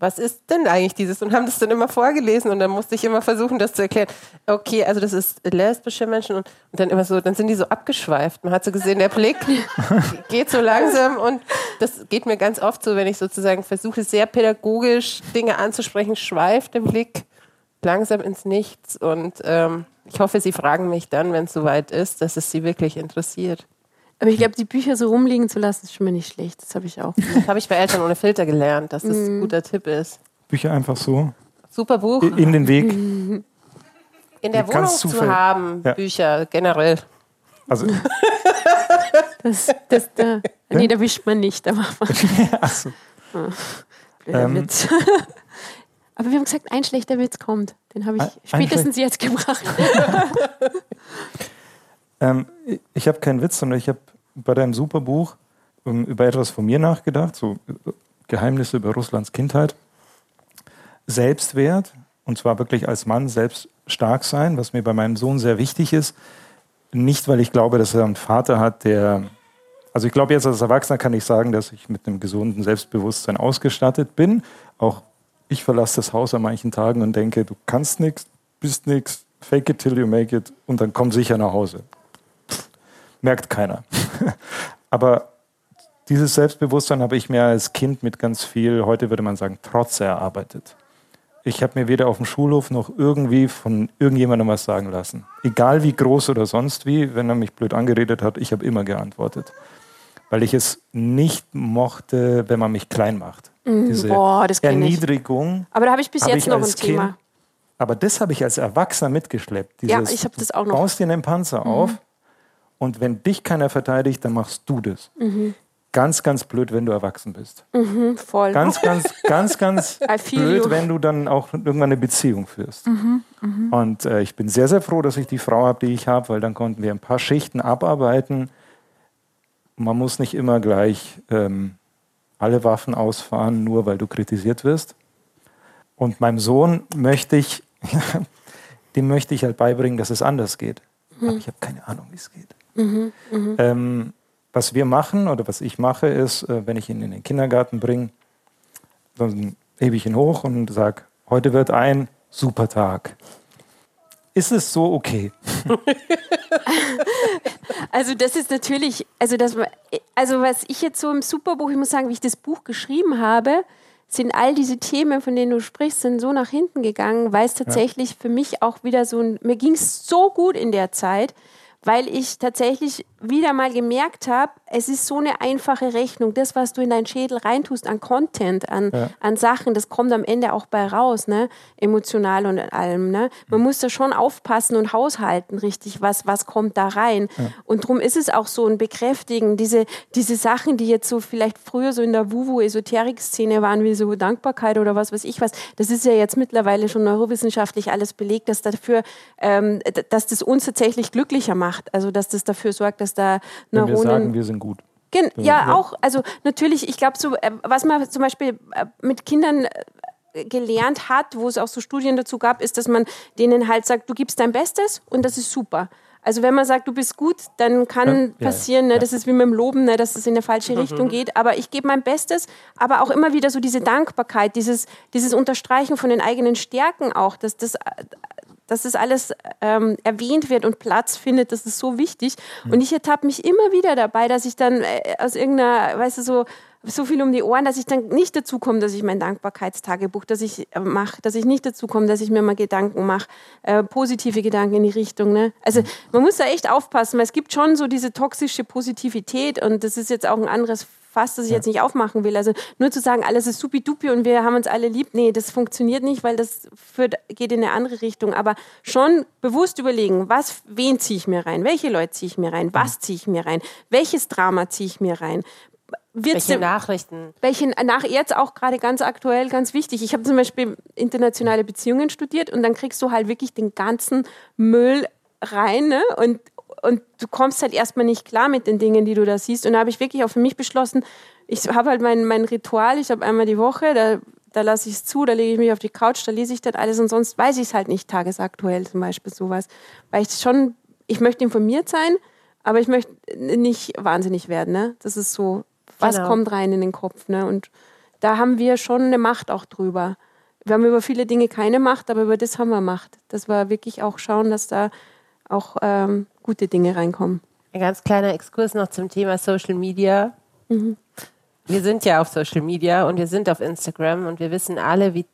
was ist denn eigentlich dieses? Und haben das dann immer vorgelesen und dann musste ich immer versuchen, das zu erklären. Okay, also das ist lesbische Menschen und, und dann immer so, dann sind die so abgeschweift. Man hat so gesehen, der Blick geht so langsam und das geht mir ganz oft so, wenn ich sozusagen versuche, sehr pädagogisch Dinge anzusprechen, schweift der Blick langsam ins Nichts und ähm, ich hoffe, Sie fragen mich dann, wenn es soweit ist, dass es Sie wirklich interessiert. Aber ich glaube, die Bücher so rumliegen zu lassen, ist schon mal nicht schlecht. Das habe ich auch. Das habe ich bei Eltern ohne Filter gelernt, dass das ein mm. guter Tipp ist. Bücher einfach so. Super Buch. In den Weg. In der Wohnung zu haben, ja. Bücher generell. Also. das, das, da, nee, da wischt man nicht. Da macht man. Achso. Oh, blöder ähm, Witz. Aber wir haben gesagt, ein schlechter Witz kommt. Den habe ich spätestens jetzt gebracht. Ähm, ich habe keinen Witz, sondern ich habe bei deinem Superbuch um, über etwas von mir nachgedacht, so äh, Geheimnisse über Russlands Kindheit. Selbstwert, und zwar wirklich als Mann selbst stark sein, was mir bei meinem Sohn sehr wichtig ist. Nicht, weil ich glaube, dass er einen Vater hat, der. Also ich glaube, jetzt als Erwachsener kann ich sagen, dass ich mit einem gesunden Selbstbewusstsein ausgestattet bin. Auch ich verlasse das Haus an manchen Tagen und denke, du kannst nichts, bist nichts, fake it till you make it und dann komm sicher nach Hause merkt keiner. Aber dieses Selbstbewusstsein habe ich mir als Kind mit ganz viel, heute würde man sagen, Trotz erarbeitet. Ich habe mir weder auf dem Schulhof noch irgendwie von irgendjemandem was sagen lassen. Egal wie groß oder sonst wie, wenn er mich blöd angeredet hat, ich habe immer geantwortet. Weil ich es nicht mochte, wenn man mich klein macht. Mhm. Diese Boah, Erniedrigung. Aber da habe ich bis hab jetzt ich noch ein Thema. Kind, aber das habe ich als Erwachsener mitgeschleppt. Dieses, ja, ich habe das auch noch. Du baust dir einen Panzer mhm. auf und wenn dich keiner verteidigt, dann machst du das. Mhm. Ganz, ganz blöd, wenn du erwachsen bist. Mhm, voll. Ganz, ganz, ganz, ganz blöd, you. wenn du dann auch irgendwann eine Beziehung führst. Mhm, mh. Und äh, ich bin sehr, sehr froh, dass ich die Frau habe, die ich habe, weil dann konnten wir ein paar Schichten abarbeiten. Man muss nicht immer gleich ähm, alle Waffen ausfahren, nur weil du kritisiert wirst. Und meinem Sohn möchte ich, dem möchte ich halt beibringen, dass es anders geht. Aber mhm. ich habe keine Ahnung, wie es geht. Mhm, mh. ähm, was wir machen oder was ich mache, ist, äh, wenn ich ihn in den Kindergarten bringe, dann hebe ich ihn hoch und sage, heute wird ein super Tag. ist es so okay? Also das ist natürlich, also das, also was ich jetzt so im Superbuch, ich muss sagen, wie ich das Buch geschrieben habe, sind all diese Themen, von denen du sprichst, sind so nach hinten gegangen, weil es tatsächlich ja. für mich auch wieder so ein, mir ging es so gut in der Zeit, weil ich tatsächlich wieder mal gemerkt habe, es ist so eine einfache Rechnung. Das, was du in deinen Schädel reintust an Content, an, ja. an Sachen, das kommt am Ende auch bei raus, ne? emotional und allem. Ne? Man mhm. muss da schon aufpassen und haushalten, richtig, was, was kommt da rein. Ja. Und darum ist es auch so ein Bekräftigen, diese, diese Sachen, die jetzt so vielleicht früher so in der Wuvu-Esoterik-Szene waren, wie so Dankbarkeit oder was weiß ich was, das ist ja jetzt mittlerweile schon neurowissenschaftlich alles belegt, dass dafür, ähm, dass das uns tatsächlich glücklicher macht macht. Also dass das dafür sorgt, dass da Neuronen. Wenn wir sagen, wir sind gut. Gen ja, auch. Also natürlich, ich glaube, so, äh, was man zum Beispiel äh, mit Kindern äh, gelernt hat, wo es auch so Studien dazu gab, ist, dass man denen halt sagt, du gibst dein Bestes und das ist super. Also wenn man sagt, du bist gut, dann kann ja, passieren, ne, ja. das ist wie mit dem Loben, ne, dass es in eine falsche mhm. Richtung geht. Aber ich gebe mein Bestes, aber auch immer wieder so diese Dankbarkeit, dieses, dieses Unterstreichen von den eigenen Stärken auch, dass das dass das alles ähm, erwähnt wird und Platz findet, das ist so wichtig. Mhm. Und ich ertappe mich immer wieder dabei, dass ich dann äh, aus irgendeiner, weißt du, so so viel um die Ohren, dass ich dann nicht dazu komme, dass ich mein Dankbarkeitstagebuch, dass ich äh, mache, dass ich nicht dazu komme, dass ich mir mal Gedanken mache, äh, positive Gedanken in die Richtung. Ne? Also man muss da echt aufpassen, weil es gibt schon so diese toxische Positivität und das ist jetzt auch ein anderes Fass, das ich ja. jetzt nicht aufmachen will. Also nur zu sagen, alles ist supi-dupi und wir haben uns alle lieb, nee, das funktioniert nicht, weil das führt, geht in eine andere Richtung. Aber schon bewusst überlegen, was, wen ziehe ich mir rein? Welche Leute ziehe ich mir rein? Was ziehe ich mir rein? Welches Drama ziehe ich mir rein? welche dem, Nachrichten? Welche nach jetzt auch gerade ganz aktuell, ganz wichtig. Ich habe zum Beispiel internationale Beziehungen studiert und dann kriegst du halt wirklich den ganzen Müll rein ne? und und du kommst halt erstmal nicht klar mit den Dingen, die du da siehst. Und da habe ich wirklich auch für mich beschlossen, ich habe halt mein, mein Ritual, ich habe einmal die Woche, da, da lasse ich es zu, da lege ich mich auf die Couch, da lese ich das alles und sonst weiß ich es halt nicht tagesaktuell zum Beispiel sowas. Weil ich schon, ich möchte informiert sein, aber ich möchte nicht wahnsinnig werden. Ne? Das ist so, was genau. kommt rein in den Kopf. Ne? Und da haben wir schon eine Macht auch drüber. Wir haben über viele Dinge keine Macht, aber über das haben wir Macht. Das war wirklich auch schauen, dass da auch ähm, gute Dinge reinkommen. Ein ganz kleiner Exkurs noch zum Thema Social Media. Mhm. Wir sind ja auf Social Media und wir sind auf Instagram und wir wissen alle, wie,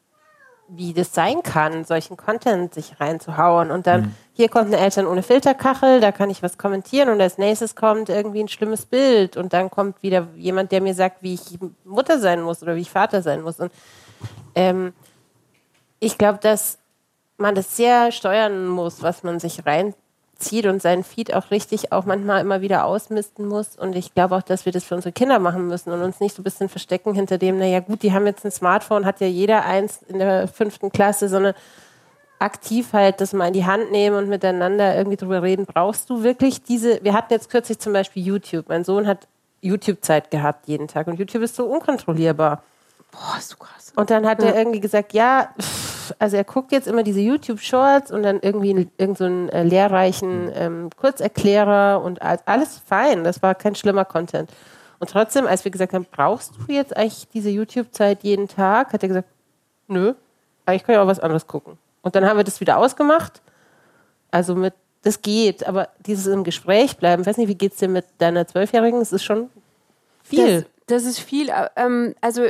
wie das sein kann, solchen Content sich reinzuhauen. Und dann, mhm. hier kommt eine Eltern ohne Filterkachel, da kann ich was kommentieren und als nächstes kommt irgendwie ein schlimmes Bild und dann kommt wieder jemand, der mir sagt, wie ich Mutter sein muss oder wie ich Vater sein muss. Und ähm, ich glaube, dass man das sehr steuern muss, was man sich rein zieht und seinen Feed auch richtig auch manchmal immer wieder ausmisten muss. Und ich glaube auch, dass wir das für unsere Kinder machen müssen und uns nicht so ein bisschen verstecken hinter dem, naja gut, die haben jetzt ein Smartphone, hat ja jeder eins in der fünften Klasse, sondern aktiv halt das mal in die Hand nehmen und miteinander irgendwie drüber reden. Brauchst du wirklich diese, wir hatten jetzt kürzlich zum Beispiel YouTube. Mein Sohn hat YouTube-Zeit gehabt jeden Tag und YouTube ist so unkontrollierbar. Boah, so krass. Und dann hat ja. er irgendwie gesagt, ja, pff, also er guckt jetzt immer diese YouTube-Shorts und dann irgendwie irgendeinen so äh, lehrreichen ähm, Kurzerklärer und alles fein. Das war kein schlimmer Content. Und trotzdem, als wir gesagt haben, brauchst du jetzt eigentlich diese YouTube-Zeit jeden Tag, hat er gesagt, nö, eigentlich kann ich auch was anderes gucken. Und dann haben wir das wieder ausgemacht. Also mit, das geht, aber dieses im Gespräch bleiben, ich weiß nicht, wie geht es dir mit deiner Zwölfjährigen? Das ist schon viel. Das, das ist viel. Äh, ähm, also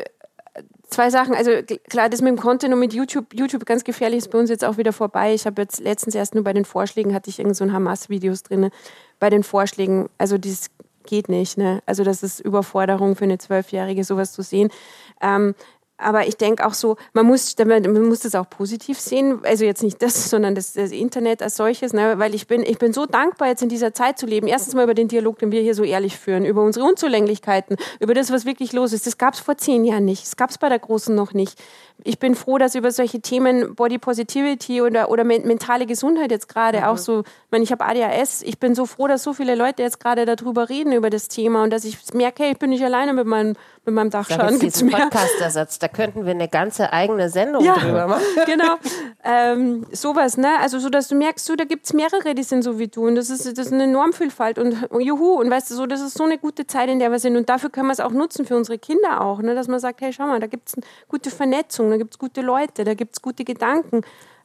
zwei Sachen. Also klar, das mit dem Content und mit YouTube, YouTube ganz gefährlich ist bei uns jetzt auch wieder vorbei. Ich habe jetzt letztens erst nur bei den Vorschlägen hatte ich irgend so ein Hamas-Videos drin. Bei den Vorschlägen, also das geht nicht. Ne? Also das ist Überforderung für eine Zwölfjährige, sowas zu sehen. Ähm, aber ich denke auch so, man muss, man muss das auch positiv sehen. Also jetzt nicht das, sondern das, das Internet als solches, ne? weil ich bin, ich bin so dankbar, jetzt in dieser Zeit zu leben. Erstens mal über den Dialog, den wir hier so ehrlich führen, über unsere Unzulänglichkeiten, über das, was wirklich los ist. Das gab es vor zehn Jahren nicht. Das gab es bei der Großen noch nicht ich bin froh, dass über solche Themen Body Positivity oder, oder mentale Gesundheit jetzt gerade mhm. auch so, ich meine, ich habe ADHS, ich bin so froh, dass so viele Leute jetzt gerade darüber reden, über das Thema und dass ich merke, hey, ich bin nicht alleine mit meinem, mit meinem Dachschaden. Gibt's mehr. Podcast-Ersatz, da könnten wir eine ganze eigene Sendung ja, drüber machen. genau, ähm, sowas, ne, also so, dass du merkst, so, da gibt es mehrere, die sind so wie du und das ist, das ist eine Normvielfalt und juhu und weißt du, so, das ist so eine gute Zeit, in der wir sind und dafür können wir es auch nutzen für unsere Kinder auch, ne, dass man sagt, hey, schau mal, da gibt es eine gute Vernetzung, da gibt es gute Leute, da gibt es gute Gedanken.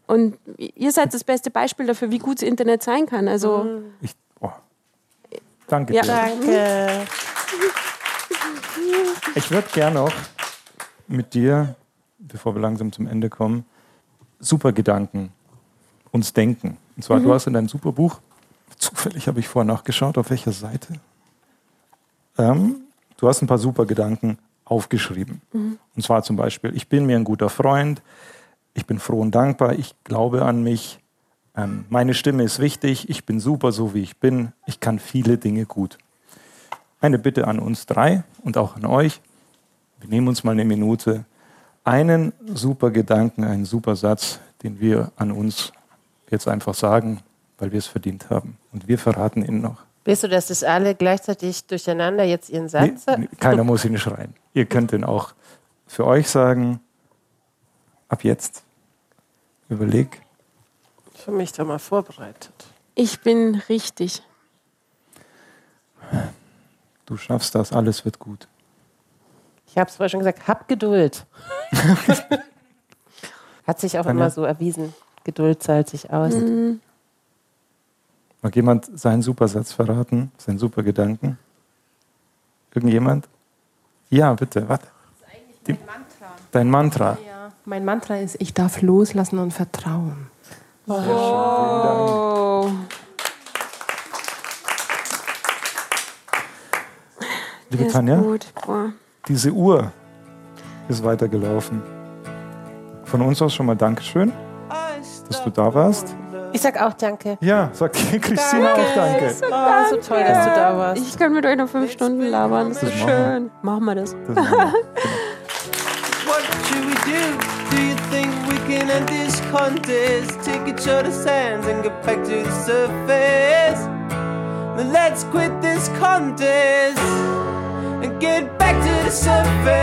Und ihr seid das beste Beispiel dafür, wie gut das Internet sein kann. Also, Ich, oh. Danke Ja. dir. Danke. Ich würde gerne noch mit dir, bevor wir langsam zum Ende kommen, super Gedanken uns denken. Und zwar, du hast in deinem super Buch, zufällig habe ich vorher nachgeschaut, auf welcher Seite, ähm, du hast ein paar super Gedanken aufgeschrieben. Und zwar zum Beispiel, ich bin mir ein guter Freund, ich bin froh und dankbar, ich glaube an mich, ähm, meine Stimme ist wichtig, ich bin super so wie ich bin, ich kann viele Dinge gut. Eine Bitte an uns drei und auch an euch. Wir nehmen uns mal eine Minute. Einen super Gedanken, einen super Satz, den wir an uns jetzt einfach sagen, weil wir es verdient haben. Und wir verraten ihn noch. Willst du, dass das alle gleichzeitig durcheinander jetzt ihren Satz Nee, nee, keiner muss ihn schreien. Ihr könnt ihn auch für euch sagen. Ab jetzt. Überleg. Ich habe mich da mal vorbereitet. ich bin richtig. Du schaffst das, alles wird gut. Ich habe es vorher schon gesagt, hab Geduld. Hat sich auch Tanja? immer so erwiesen. Geduld zahlt sich aus. Mag jemand seinen Supersatz verraten? Seinen super Gedanken? Irgendjemand? Ja, bitte. Was? Die, dein Mantra. Ja, mein Mantra ist, ich darf loslassen und vertrauen. Oh. Liebe Der ist Tanja, gut. Diese Uhr ist weitergelaufen. Von uns aus schon mal Dankeschön, dass du da warst. Ich sag auch Danke. Ja, sagt Christina auch Danke. Oh, so toll, dass du da warst. Ich kann mit euch noch fünf Stunden labern. Das ist so schön. Machen wir das. Das machen wir. What should we do? Do you think we can end this contest? Take each other's hands and get back to the surface. Then let's quit this contest and get back to the surface.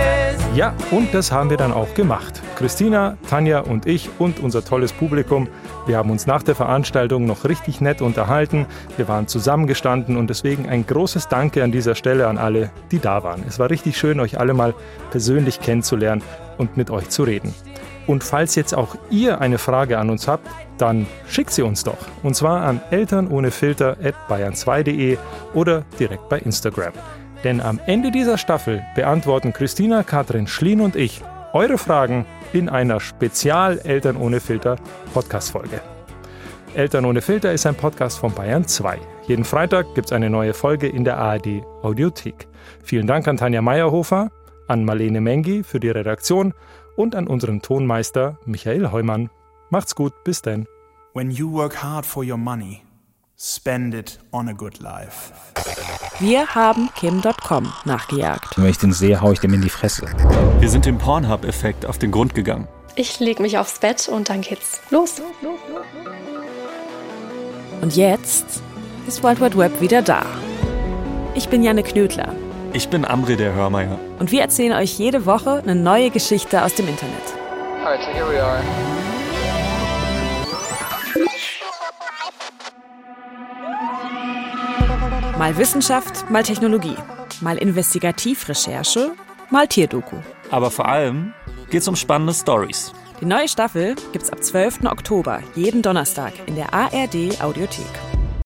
Ja, und das haben wir dann auch gemacht. Christina, Tanja und ich und unser tolles Publikum, wir haben uns nach der Veranstaltung noch richtig nett unterhalten. Wir waren zusammengestanden und deswegen ein großes Danke an dieser Stelle an alle, die da waren. Es war richtig schön, euch alle mal persönlich kennenzulernen und mit euch zu reden. Und falls jetzt auch ihr eine Frage an uns habt, dann schickt sie uns doch. Und zwar an elternohnefilter.bayern2.de oder direkt bei Instagram. Denn am Ende dieser Staffel beantworten Christina, Katrin, Schlien und ich eure Fragen in einer Spezial Eltern ohne Filter Podcast-Folge. Eltern ohne Filter ist ein Podcast von Bayern 2. Jeden Freitag gibt es eine neue Folge in der ARD Audiothek. Vielen Dank an Tanja Meyerhofer, an Marlene Mengi für die Redaktion und an unseren Tonmeister Michael Heumann. Macht's gut, bis denn. When you work hard for your money, spend it on a good life. Wir haben Kim.com nachgejagt. Wenn ich den sehe, hau ich dem in die Fresse. Wir sind dem Pornhub-Effekt auf den Grund gegangen. Ich leg mich aufs Bett und dann geht's los. Und jetzt ist World Wide Web wieder da. Ich bin Janne Knödler Ich bin Amri der Hörmeier. und wir erzählen euch jede Woche eine neue Geschichte aus dem Internet. Alright, so here we are. Mal Wissenschaft, mal Technologie, mal Investigativrecherche, mal Tierdoku. Aber vor allem geht's um spannende Stories. Die neue Staffel gibt's ab 12. Oktober jeden Donnerstag in der ARD Audiothek.